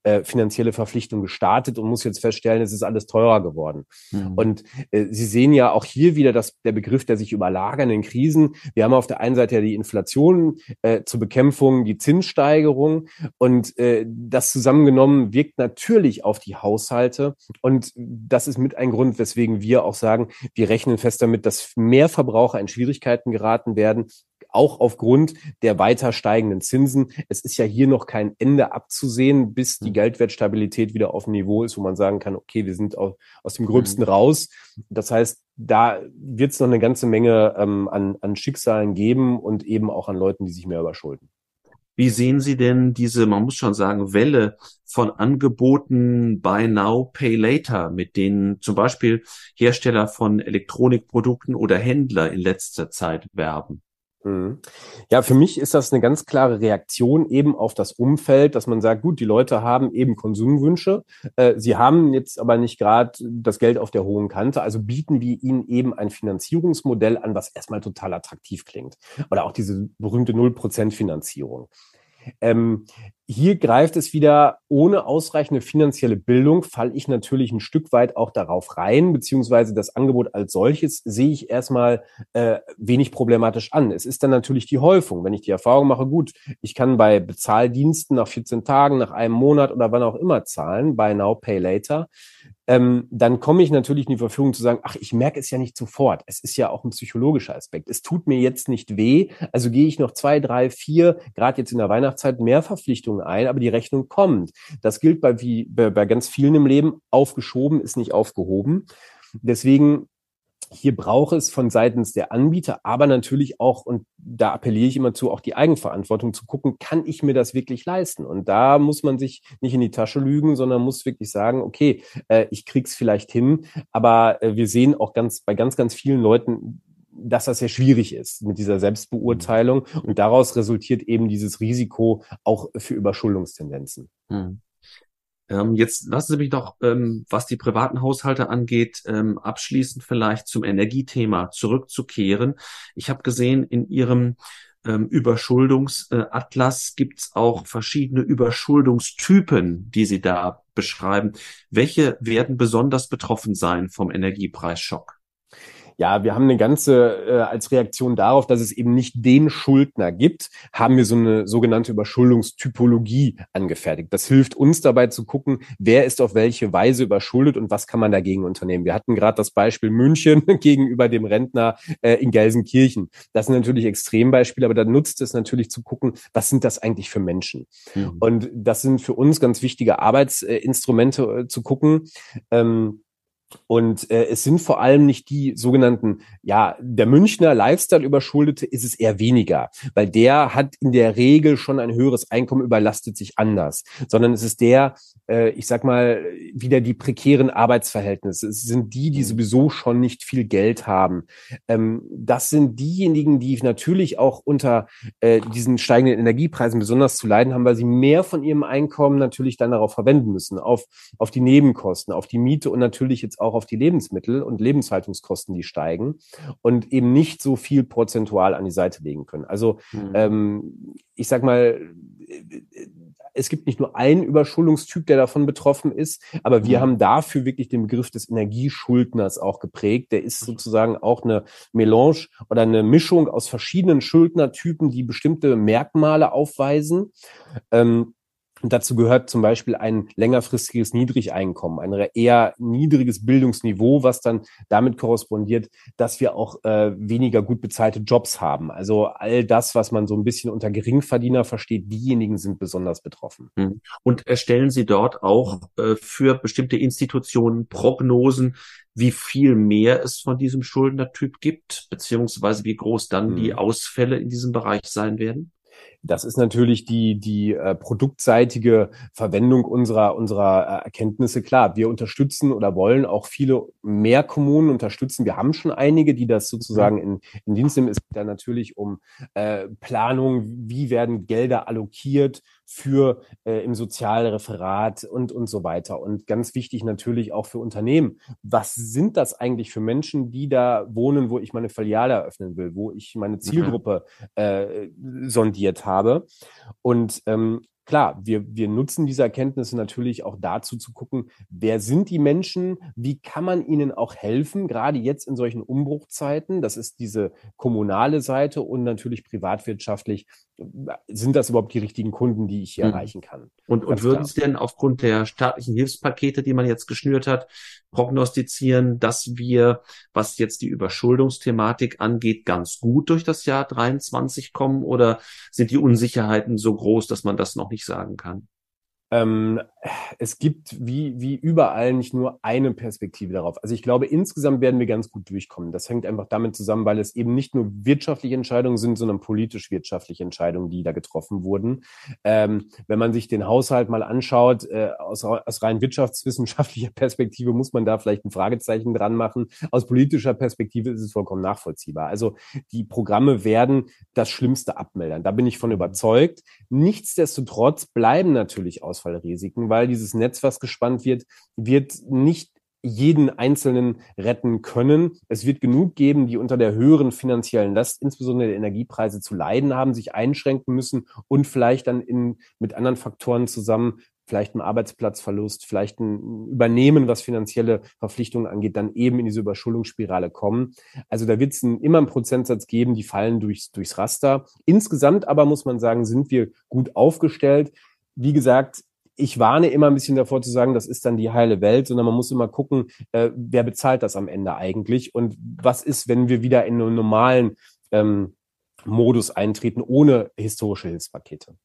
äh, finanzielle Verpflichtung gestartet und muss jetzt feststellen, es ist alles teurer geworden. Mhm. Und äh, Sie sehen ja auch hier wieder dass der Begriff der sich überlagernden Krisen. Wir haben auf der einen Seite ja die Inflation äh, zur Bekämpfung, die Zinssteigerung und äh, das zusammengenommen wirkt natürlich auf die Haushalte und das ist mit ein Grund, weswegen wir auch sagen, wir rechnen fest damit, dass mehr Verbraucher in Schwierigkeiten geraten werden, auch aufgrund der weiter steigenden Zinsen. Es ist ja hier noch kein Ende abzusehen, bis die hm. Geldwertstabilität wieder auf dem Niveau ist, wo man sagen kann, okay, wir sind aus dem Gröbsten mhm. raus. Das heißt, da wird es noch eine ganze Menge ähm, an, an Schicksalen geben und eben auch an Leuten, die sich mehr überschulden. Wie sehen Sie denn diese, man muss schon sagen, Welle von Angeboten Buy Now, Pay Later, mit denen zum Beispiel Hersteller von Elektronikprodukten oder Händler in letzter Zeit werben? Mhm. Ja, für mich ist das eine ganz klare Reaktion eben auf das Umfeld, dass man sagt, gut, die Leute haben eben Konsumwünsche, äh, sie haben jetzt aber nicht gerade das Geld auf der hohen Kante, also bieten wir ihnen eben ein Finanzierungsmodell an, was erstmal total attraktiv klingt. Oder auch diese berühmte Null Prozent Finanzierung. Ähm, hier greift es wieder ohne ausreichende finanzielle Bildung, falle ich natürlich ein Stück weit auch darauf rein, beziehungsweise das Angebot als solches sehe ich erstmal äh, wenig problematisch an. Es ist dann natürlich die Häufung. Wenn ich die Erfahrung mache, gut, ich kann bei Bezahldiensten nach 14 Tagen, nach einem Monat oder wann auch immer zahlen, bei Now Pay Later, ähm, dann komme ich natürlich in die Verfügung zu sagen, ach, ich merke es ja nicht sofort. Es ist ja auch ein psychologischer Aspekt. Es tut mir jetzt nicht weh, also gehe ich noch zwei, drei, vier, gerade jetzt in der Weihnachtszeit, mehr Verpflichtungen ein, aber die Rechnung kommt. Das gilt bei, wie, bei, bei ganz vielen im Leben. Aufgeschoben ist nicht aufgehoben. Deswegen hier braucht es von seitens der Anbieter, aber natürlich auch, und da appelliere ich immer zu, auch die Eigenverantwortung zu gucken, kann ich mir das wirklich leisten? Und da muss man sich nicht in die Tasche lügen, sondern muss wirklich sagen, okay, äh, ich krieg's vielleicht hin, aber äh, wir sehen auch ganz, bei ganz, ganz vielen Leuten, dass das sehr schwierig ist mit dieser Selbstbeurteilung und daraus resultiert eben dieses Risiko auch für Überschuldungstendenzen. Hm. Ähm, jetzt lassen Sie mich doch, ähm, was die privaten Haushalte angeht, ähm, abschließend vielleicht zum Energiethema zurückzukehren. Ich habe gesehen, in Ihrem ähm, Überschuldungsatlas gibt es auch verschiedene Überschuldungstypen, die Sie da beschreiben. Welche werden besonders betroffen sein vom Energiepreisschock? Ja, wir haben eine ganze, äh, als Reaktion darauf, dass es eben nicht den Schuldner gibt, haben wir so eine sogenannte Überschuldungstypologie angefertigt. Das hilft uns dabei zu gucken, wer ist auf welche Weise überschuldet und was kann man dagegen unternehmen. Wir hatten gerade das Beispiel München <laughs> gegenüber dem Rentner äh, in Gelsenkirchen. Das sind natürlich Extrembeispiele, aber da nutzt es natürlich zu gucken, was sind das eigentlich für Menschen? Mhm. Und das sind für uns ganz wichtige Arbeitsinstrumente äh, zu gucken. Ähm, und äh, es sind vor allem nicht die sogenannten, ja, der Münchner Lifestyle-Überschuldete ist es eher weniger, weil der hat in der Regel schon ein höheres Einkommen, überlastet sich anders, sondern es ist der, äh, ich sag mal, wieder die prekären Arbeitsverhältnisse. Es sind die, die mhm. sowieso schon nicht viel Geld haben. Ähm, das sind diejenigen, die natürlich auch unter äh, diesen steigenden Energiepreisen besonders zu leiden haben, weil sie mehr von ihrem Einkommen natürlich dann darauf verwenden müssen, auf, auf die Nebenkosten, auf die Miete und natürlich jetzt auch auf die Lebensmittel und Lebenshaltungskosten, die steigen und eben nicht so viel prozentual an die Seite legen können. Also mhm. ähm, ich sag mal, es gibt nicht nur einen Überschuldungstyp, der davon betroffen ist, aber wir mhm. haben dafür wirklich den Begriff des Energieschuldners auch geprägt. Der ist sozusagen auch eine Melange oder eine Mischung aus verschiedenen Schuldnertypen, die bestimmte Merkmale aufweisen. Ähm, und dazu gehört zum Beispiel ein längerfristiges Niedrigeinkommen, ein eher niedriges Bildungsniveau, was dann damit korrespondiert, dass wir auch äh, weniger gut bezahlte Jobs haben. Also all das, was man so ein bisschen unter Geringverdiener versteht, diejenigen sind besonders betroffen. Hm. Und erstellen Sie dort auch äh, für bestimmte Institutionen Prognosen, wie viel mehr es von diesem Schuldnertyp gibt, beziehungsweise wie groß dann hm. die Ausfälle in diesem Bereich sein werden? Das ist natürlich die, die äh, produktseitige Verwendung unserer, unserer äh, Erkenntnisse. Klar, wir unterstützen oder wollen auch viele mehr Kommunen unterstützen. Wir haben schon einige, die das sozusagen in, in Dienst nehmen. Es geht da natürlich um äh, Planung, wie werden Gelder allokiert für äh, im Sozialreferat und, und so weiter. Und ganz wichtig natürlich auch für Unternehmen. Was sind das eigentlich für Menschen, die da wohnen, wo ich meine Filiale eröffnen will, wo ich meine mhm. Zielgruppe äh, sondiert habe? Und ähm, klar, wir, wir nutzen diese Erkenntnisse natürlich auch dazu zu gucken, wer sind die Menschen, wie kann man ihnen auch helfen, gerade jetzt in solchen Umbruchzeiten. Das ist diese kommunale Seite und natürlich privatwirtschaftlich. Sind das überhaupt die richtigen Kunden, die ich hier mhm. erreichen kann? Und, und würden Sie denn aufgrund der staatlichen Hilfspakete, die man jetzt geschnürt hat, prognostizieren, dass wir, was jetzt die Überschuldungsthematik angeht, ganz gut durch das Jahr 23 kommen? Oder sind die Unsicherheiten so groß, dass man das noch nicht sagen kann? Ähm, es gibt wie, wie überall nicht nur eine Perspektive darauf. Also ich glaube, insgesamt werden wir ganz gut durchkommen. Das hängt einfach damit zusammen, weil es eben nicht nur wirtschaftliche Entscheidungen sind, sondern politisch-wirtschaftliche Entscheidungen, die da getroffen wurden. Ähm, wenn man sich den Haushalt mal anschaut, äh, aus, aus rein wirtschaftswissenschaftlicher Perspektive muss man da vielleicht ein Fragezeichen dran machen. Aus politischer Perspektive ist es vollkommen nachvollziehbar. Also die Programme werden das Schlimmste abmildern. Da bin ich von überzeugt. Nichtsdestotrotz bleiben natürlich aus Ausfallrisiken, weil dieses Netz, was gespannt wird, wird nicht jeden Einzelnen retten können. Es wird genug geben, die unter der höheren finanziellen Last, insbesondere der Energiepreise, zu leiden haben, sich einschränken müssen und vielleicht dann in, mit anderen Faktoren zusammen, vielleicht ein Arbeitsplatzverlust, vielleicht ein Übernehmen, was finanzielle Verpflichtungen angeht, dann eben in diese Überschuldungsspirale kommen. Also da wird es immer einen Prozentsatz geben, die fallen durchs, durchs Raster. Insgesamt aber muss man sagen, sind wir gut aufgestellt. Wie gesagt, ich warne immer ein bisschen davor zu sagen, das ist dann die heile Welt, sondern man muss immer gucken, äh, wer bezahlt das am Ende eigentlich und was ist, wenn wir wieder in einen normalen ähm, Modus eintreten, ohne historische Hilfspakete.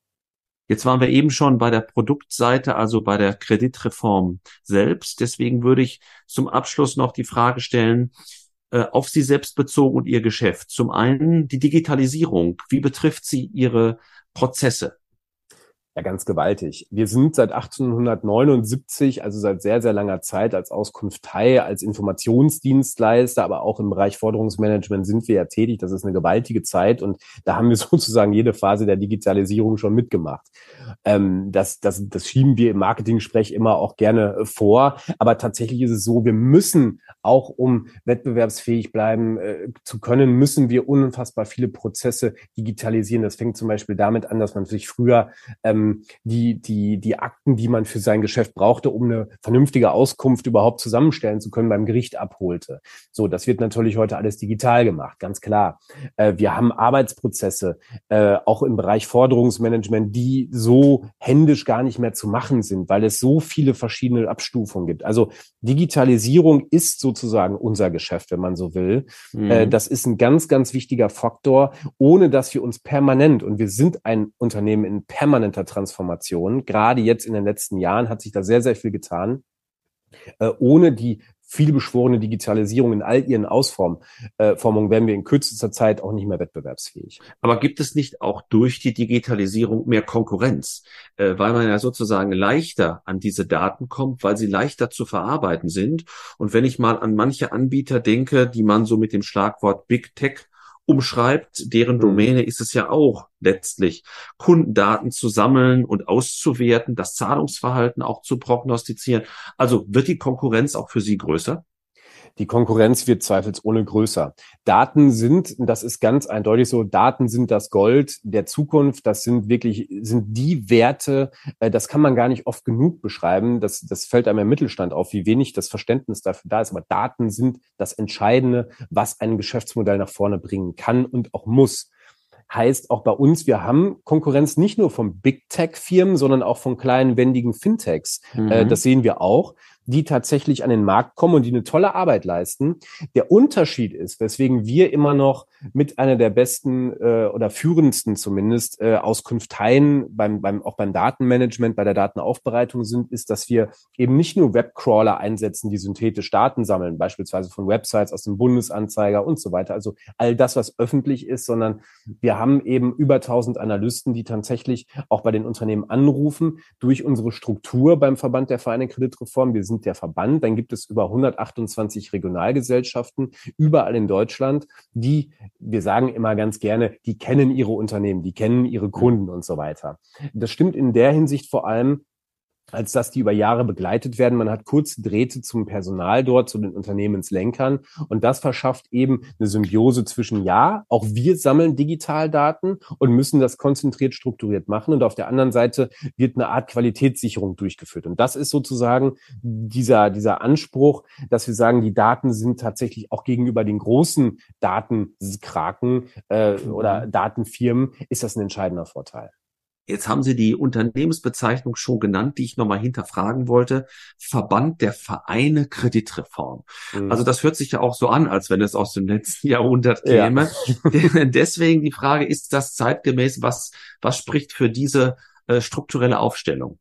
Jetzt waren wir eben schon bei der Produktseite, also bei der Kreditreform selbst. Deswegen würde ich zum Abschluss noch die Frage stellen, äh, auf Sie selbst bezogen und Ihr Geschäft. Zum einen die Digitalisierung. Wie betrifft sie Ihre Prozesse? Ja, ganz gewaltig. Wir sind seit 1879, also seit sehr, sehr langer Zeit als Auskunftei, als Informationsdienstleister, aber auch im Bereich Forderungsmanagement sind wir ja tätig. Das ist eine gewaltige Zeit und da haben wir <laughs> sozusagen jede Phase der Digitalisierung schon mitgemacht. Ähm, das, das, das schieben wir im Marketing-Sprech immer auch gerne vor. Aber tatsächlich ist es so, wir müssen auch um wettbewerbsfähig bleiben äh, zu können, müssen wir unfassbar viele Prozesse digitalisieren. Das fängt zum Beispiel damit an, dass man sich früher ähm, ähm, die, die, die Akten, die man für sein Geschäft brauchte, um eine vernünftige Auskunft überhaupt zusammenstellen zu können, beim Gericht abholte. So, das wird natürlich heute alles digital gemacht, ganz klar. Äh, wir haben Arbeitsprozesse, äh, auch im Bereich Forderungsmanagement, die so händisch gar nicht mehr zu machen sind, weil es so viele verschiedene Abstufungen gibt. Also Digitalisierung ist sozusagen unser Geschäft, wenn man so will. Mhm. Äh, das ist ein ganz, ganz wichtiger Faktor, ohne dass wir uns permanent, und wir sind ein Unternehmen in permanenter Transformation. Gerade jetzt in den letzten Jahren hat sich da sehr, sehr viel getan. Äh, ohne die vielbeschworene Digitalisierung in all ihren Ausformungen äh, werden wir in kürzester Zeit auch nicht mehr wettbewerbsfähig. Aber gibt es nicht auch durch die Digitalisierung mehr Konkurrenz, äh, weil man ja sozusagen leichter an diese Daten kommt, weil sie leichter zu verarbeiten sind? Und wenn ich mal an manche Anbieter denke, die man so mit dem Schlagwort Big Tech umschreibt, deren mhm. Domäne ist es ja auch letztlich, Kundendaten zu sammeln und auszuwerten, das Zahlungsverhalten auch zu prognostizieren. Also wird die Konkurrenz auch für Sie größer? Die Konkurrenz wird zweifelsohne größer. Daten sind, das ist ganz eindeutig so, Daten sind das Gold der Zukunft. Das sind wirklich, sind die Werte, äh, das kann man gar nicht oft genug beschreiben. Das, das fällt einem im Mittelstand auf, wie wenig das Verständnis dafür da ist. Aber Daten sind das Entscheidende, was ein Geschäftsmodell nach vorne bringen kann und auch muss heißt auch bei uns, wir haben Konkurrenz nicht nur von Big Tech Firmen, sondern auch von kleinen wendigen Fintechs. Äh, mhm. das sehen wir auch die tatsächlich an den Markt kommen und die eine tolle Arbeit leisten. Der Unterschied ist, weswegen wir immer noch mit einer der besten äh, oder führendsten zumindest äh, Auskunfteien beim, beim, auch beim Datenmanagement, bei der Datenaufbereitung sind, ist, dass wir eben nicht nur Webcrawler einsetzen, die synthetisch Daten sammeln, beispielsweise von Websites aus dem Bundesanzeiger und so weiter. Also all das, was öffentlich ist, sondern wir haben eben über 1000 Analysten, die tatsächlich auch bei den Unternehmen anrufen durch unsere Struktur beim Verband der Vereine Kreditreform. Wir sind der Verband. Dann gibt es über 128 Regionalgesellschaften überall in Deutschland, die, wir sagen immer ganz gerne, die kennen ihre Unternehmen, die kennen ihre Kunden und so weiter. Das stimmt in der Hinsicht vor allem, als dass die über Jahre begleitet werden. Man hat kurze Drähte zum Personal dort, zu den Unternehmenslenkern. Und das verschafft eben eine Symbiose zwischen, ja, auch wir sammeln Digitaldaten und müssen das konzentriert strukturiert machen. Und auf der anderen Seite wird eine Art Qualitätssicherung durchgeführt. Und das ist sozusagen dieser, dieser Anspruch, dass wir sagen, die Daten sind tatsächlich auch gegenüber den großen Datenkraken äh, oder mhm. Datenfirmen, ist das ein entscheidender Vorteil. Jetzt haben Sie die Unternehmensbezeichnung schon genannt, die ich nochmal hinterfragen wollte. Verband der Vereine Kreditreform. Mhm. Also das hört sich ja auch so an, als wenn es aus dem letzten <laughs> Jahrhundert käme. Ja. <laughs> <laughs> Deswegen die Frage, ist das zeitgemäß? Was, was spricht für diese äh, strukturelle Aufstellung?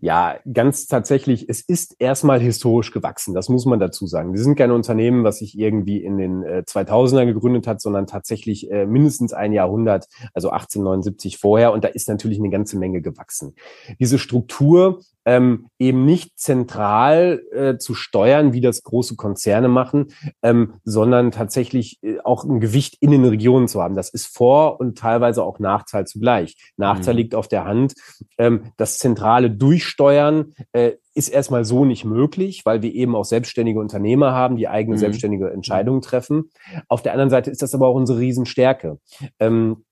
Ja, ganz tatsächlich, es ist erstmal historisch gewachsen, das muss man dazu sagen. Wir sind kein Unternehmen, was sich irgendwie in den äh, 2000er gegründet hat, sondern tatsächlich äh, mindestens ein Jahrhundert, also 1879 vorher. Und da ist natürlich eine ganze Menge gewachsen. Diese Struktur ähm, eben nicht zentral äh, zu steuern, wie das große Konzerne machen, ähm, sondern tatsächlich äh, auch ein Gewicht in den Regionen zu haben. Das ist Vor- und teilweise auch Nachteil zugleich. Nachteil mhm. liegt auf der Hand. Ähm, das zentrale Durchsteuern äh, ist erstmal so nicht möglich, weil wir eben auch selbstständige Unternehmer haben, die eigene mhm. selbstständige Entscheidungen treffen. Auf der anderen Seite ist das aber auch unsere Riesenstärke. Ähm,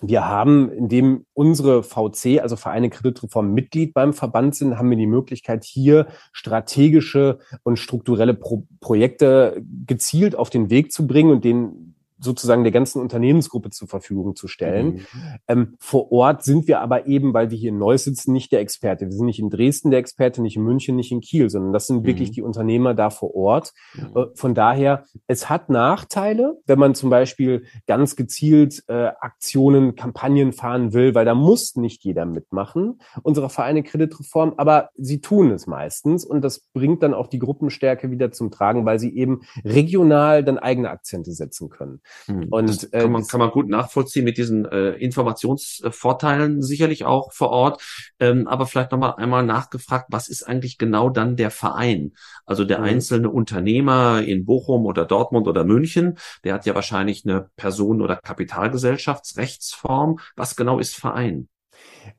wir haben, indem unsere VC, also Vereine Kreditreform, Mitglied beim Verband sind, haben wir die Möglichkeit, hier strategische und strukturelle Pro Projekte gezielt auf den Weg zu bringen und den sozusagen der ganzen Unternehmensgruppe zur Verfügung zu stellen. Mhm. Ähm, vor Ort sind wir aber eben, weil wir hier in Neuss sitzen, nicht der Experte. Wir sind nicht in Dresden der Experte, nicht in München, nicht in Kiel, sondern das sind mhm. wirklich die Unternehmer da vor Ort. Mhm. Äh, von daher, es hat Nachteile, wenn man zum Beispiel ganz gezielt äh, Aktionen, Kampagnen fahren will, weil da muss nicht jeder mitmachen, unserer Vereine Kreditreform, aber sie tun es meistens und das bringt dann auch die Gruppenstärke wieder zum Tragen, weil sie eben regional dann eigene Akzente setzen können. Hm. Und das kann, man, äh, kann man gut nachvollziehen mit diesen äh, Informationsvorteilen sicherlich auch vor Ort. Ähm, aber vielleicht nochmal einmal nachgefragt, was ist eigentlich genau dann der Verein? Also der mhm. einzelne Unternehmer in Bochum oder Dortmund oder München, der hat ja wahrscheinlich eine Personen- oder Kapitalgesellschaftsrechtsform. Was genau ist Verein?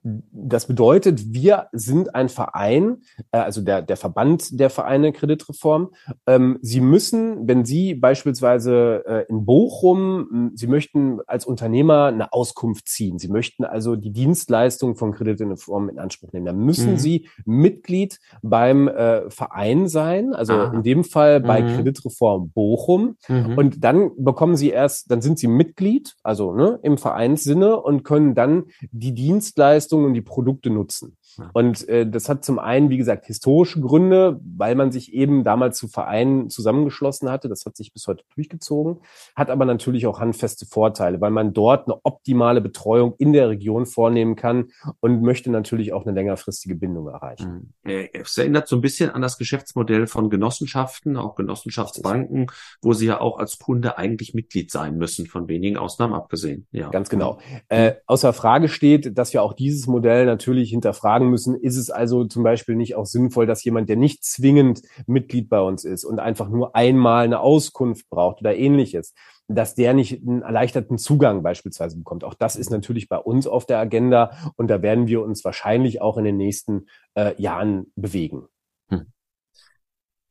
Das bedeutet, wir sind ein Verein, äh, also der, der Verband der Vereine Kreditreform. Ähm, Sie müssen, wenn Sie beispielsweise äh, in Bochum, Sie möchten als Unternehmer eine Auskunft ziehen, Sie möchten also die Dienstleistung von Kreditreform in Anspruch nehmen, dann müssen mhm. Sie Mitglied beim äh, Verein sein, also Aha. in dem Fall bei mhm. Kreditreform Bochum. Mhm. Und dann bekommen Sie erst, dann sind Sie Mitglied, also ne, im Vereinssinne und können dann die Dienstleistung Dienstleistungen und die Produkte nutzen. Und äh, das hat zum einen, wie gesagt, historische Gründe, weil man sich eben damals zu Vereinen zusammengeschlossen hatte. Das hat sich bis heute durchgezogen, hat aber natürlich auch handfeste Vorteile, weil man dort eine optimale Betreuung in der Region vornehmen kann und möchte natürlich auch eine längerfristige Bindung erreichen. Mhm. Es erinnert so ein bisschen an das Geschäftsmodell von Genossenschaften, auch Genossenschaftsbanken, wo sie ja auch als Kunde eigentlich Mitglied sein müssen, von wenigen Ausnahmen abgesehen. Ja. Ganz genau. Äh, außer Frage steht, dass wir auch dieses Modell natürlich hinterfragen müssen, ist es also zum Beispiel nicht auch sinnvoll, dass jemand, der nicht zwingend Mitglied bei uns ist und einfach nur einmal eine Auskunft braucht oder ähnliches, dass der nicht einen erleichterten Zugang beispielsweise bekommt. Auch das ist natürlich bei uns auf der Agenda und da werden wir uns wahrscheinlich auch in den nächsten äh, Jahren bewegen. Hm.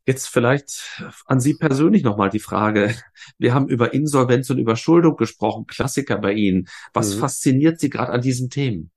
Jetzt vielleicht an Sie persönlich nochmal die Frage. Wir haben über Insolvenz und Überschuldung gesprochen, Klassiker bei Ihnen. Was mhm. fasziniert Sie gerade an diesen Themen?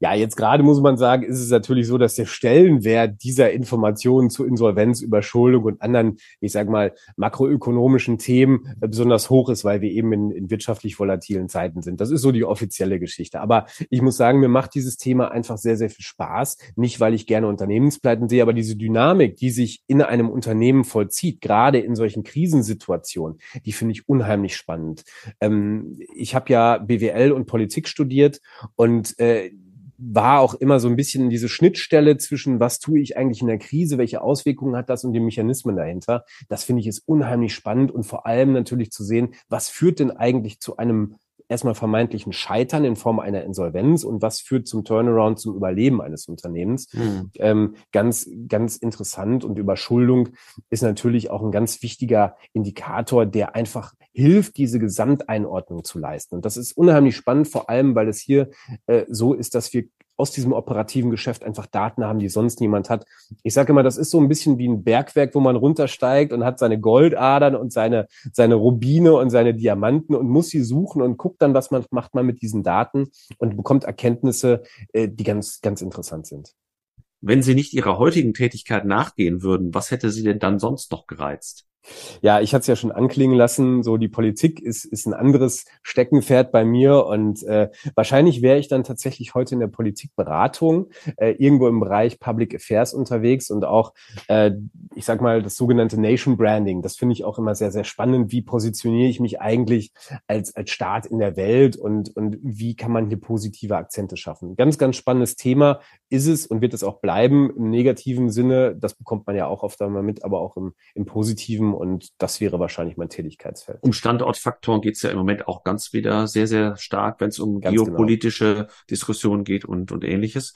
Ja, jetzt gerade muss man sagen, ist es natürlich so, dass der Stellenwert dieser Informationen zu Insolvenz, Überschuldung und anderen, ich sage mal, makroökonomischen Themen äh, besonders hoch ist, weil wir eben in, in wirtschaftlich volatilen Zeiten sind. Das ist so die offizielle Geschichte. Aber ich muss sagen, mir macht dieses Thema einfach sehr, sehr viel Spaß. Nicht, weil ich gerne Unternehmenspleiten sehe, aber diese Dynamik, die sich in einem Unternehmen vollzieht, gerade in solchen Krisensituationen, die finde ich unheimlich spannend. Ähm, ich habe ja BWL und Politik studiert und äh, war auch immer so ein bisschen diese Schnittstelle zwischen, was tue ich eigentlich in der Krise, welche Auswirkungen hat das und die Mechanismen dahinter. Das finde ich ist unheimlich spannend und vor allem natürlich zu sehen, was führt denn eigentlich zu einem erstmal vermeintlichen Scheitern in Form einer Insolvenz und was führt zum Turnaround, zum Überleben eines Unternehmens. Mhm. Ähm, ganz, ganz interessant und Überschuldung ist natürlich auch ein ganz wichtiger Indikator, der einfach hilft, diese Gesamteinordnung zu leisten. Und das ist unheimlich spannend, vor allem, weil es hier äh, so ist, dass wir aus diesem operativen Geschäft einfach Daten haben, die sonst niemand hat. Ich sage immer, das ist so ein bisschen wie ein Bergwerk, wo man runtersteigt und hat seine Goldadern und seine, seine Rubine und seine Diamanten und muss sie suchen und guckt dann, was man macht man mit diesen Daten und bekommt Erkenntnisse, äh, die ganz, ganz interessant sind. Wenn Sie nicht Ihrer heutigen Tätigkeit nachgehen würden, was hätte Sie denn dann sonst noch gereizt? Ja, ich hatte es ja schon anklingen lassen, so die Politik ist, ist ein anderes Steckenpferd bei mir und äh, wahrscheinlich wäre ich dann tatsächlich heute in der Politikberatung äh, irgendwo im Bereich Public Affairs unterwegs und auch, äh, ich sag mal, das sogenannte Nation Branding. Das finde ich auch immer sehr, sehr spannend. Wie positioniere ich mich eigentlich als, als Staat in der Welt und, und wie kann man hier positive Akzente schaffen? Ganz, ganz spannendes Thema ist es und wird es auch bleiben im negativen Sinne. Das bekommt man ja auch oft einmal mit, aber auch im, im positiven und das wäre wahrscheinlich mein Tätigkeitsfeld. Um Standortfaktoren geht es ja im Moment auch ganz wieder sehr, sehr stark, wenn es um ganz genau. geopolitische genau. Diskussionen geht und, und ähnliches.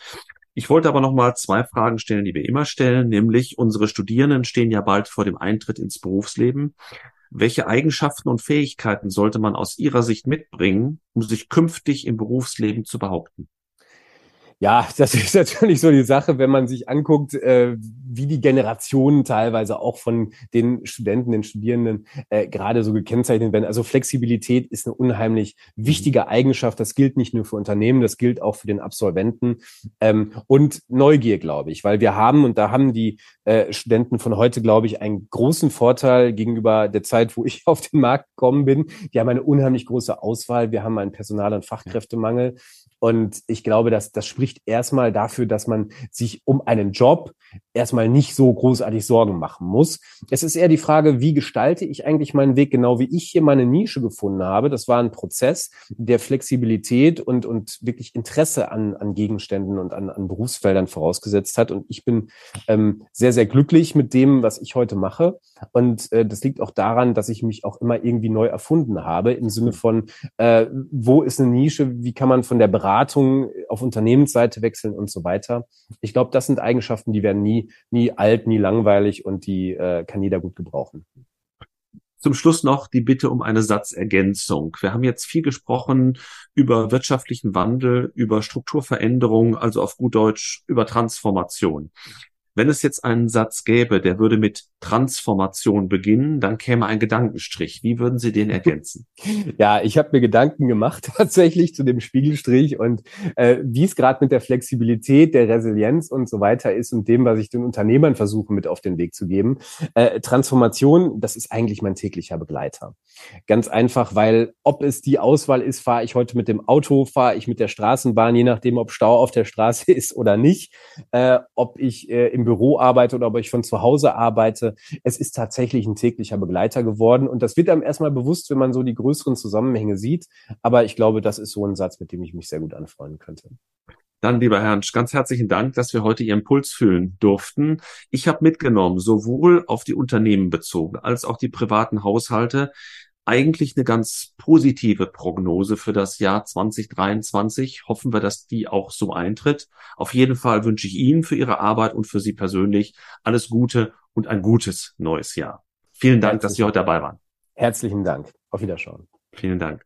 Ich wollte aber noch mal zwei Fragen stellen, die wir immer stellen, nämlich unsere Studierenden stehen ja bald vor dem Eintritt ins Berufsleben. Welche Eigenschaften und Fähigkeiten sollte man aus Ihrer Sicht mitbringen, um sich künftig im Berufsleben zu behaupten? Ja, das ist <laughs> natürlich so die Sache, wenn man sich anguckt, äh, wie die Generationen teilweise auch von den Studenten, den Studierenden äh, gerade so gekennzeichnet werden. Also Flexibilität ist eine unheimlich wichtige Eigenschaft. Das gilt nicht nur für Unternehmen, das gilt auch für den Absolventen. Ähm, und Neugier, glaube ich, weil wir haben, und da haben die äh, Studenten von heute, glaube ich, einen großen Vorteil gegenüber der Zeit, wo ich <laughs> auf den Markt gekommen bin. Die haben eine unheimlich große Auswahl. Wir haben einen Personal- und Fachkräftemangel. Und ich glaube, dass das spricht erstmal dafür, dass man sich um einen Job erstmal nicht so großartig Sorgen machen muss. Es ist eher die Frage, wie gestalte ich eigentlich meinen Weg, genau wie ich hier meine Nische gefunden habe. Das war ein Prozess der Flexibilität und, und wirklich Interesse an, an Gegenständen und an, an Berufsfeldern vorausgesetzt hat. Und ich bin ähm, sehr, sehr glücklich mit dem, was ich heute mache. Und äh, das liegt auch daran, dass ich mich auch immer irgendwie neu erfunden habe, im Sinne von, äh, wo ist eine Nische, wie kann man von der Beratung auf Unternehmensseite wechseln und so weiter. Ich glaube, das sind Eigenschaften, die werden nie, nie alt, nie langweilig und die äh, kann jeder gut gebrauchen. Zum Schluss noch die Bitte um eine Satzergänzung. Wir haben jetzt viel gesprochen über wirtschaftlichen Wandel, über Strukturveränderung, also auf gut Deutsch über Transformation. Wenn es jetzt einen Satz gäbe, der würde mit Transformation beginnen, dann käme ein Gedankenstrich. Wie würden Sie den ergänzen? <laughs> Ja, ich habe mir Gedanken gemacht <laughs> tatsächlich zu dem Spiegelstrich und äh, wie es gerade mit der Flexibilität, der Resilienz und so weiter ist und dem, was ich den Unternehmern versuche mit auf den Weg zu geben. Äh, Transformation, das ist eigentlich mein täglicher Begleiter. Ganz einfach, weil ob es die Auswahl ist, fahre ich heute mit dem Auto, fahre ich mit der Straßenbahn, je nachdem, ob Stau auf der Straße <laughs> ist oder nicht, äh, ob ich äh, im Büro arbeite oder ob ich von zu Hause arbeite. Es ist tatsächlich ein täglicher Begleiter geworden. Und das wird einem erstmal bewusst, wenn man so die größeren Zusammenhänge sieht. Aber ich glaube, das ist so ein Satz, mit dem ich mich sehr gut anfreunden könnte. Dann, lieber Herr Hansch, ganz herzlichen Dank, dass wir heute Ihren Puls fühlen durften. Ich habe mitgenommen, sowohl auf die Unternehmen bezogen als auch die privaten Haushalte, eigentlich eine ganz positive Prognose für das Jahr 2023. Hoffen wir, dass die auch so eintritt. Auf jeden Fall wünsche ich Ihnen für Ihre Arbeit und für Sie persönlich alles Gute und ein gutes neues Jahr. Vielen Dank, dass Sie heute dabei waren. Herzlichen Dank. Auf Wiederschauen. Vielen Dank.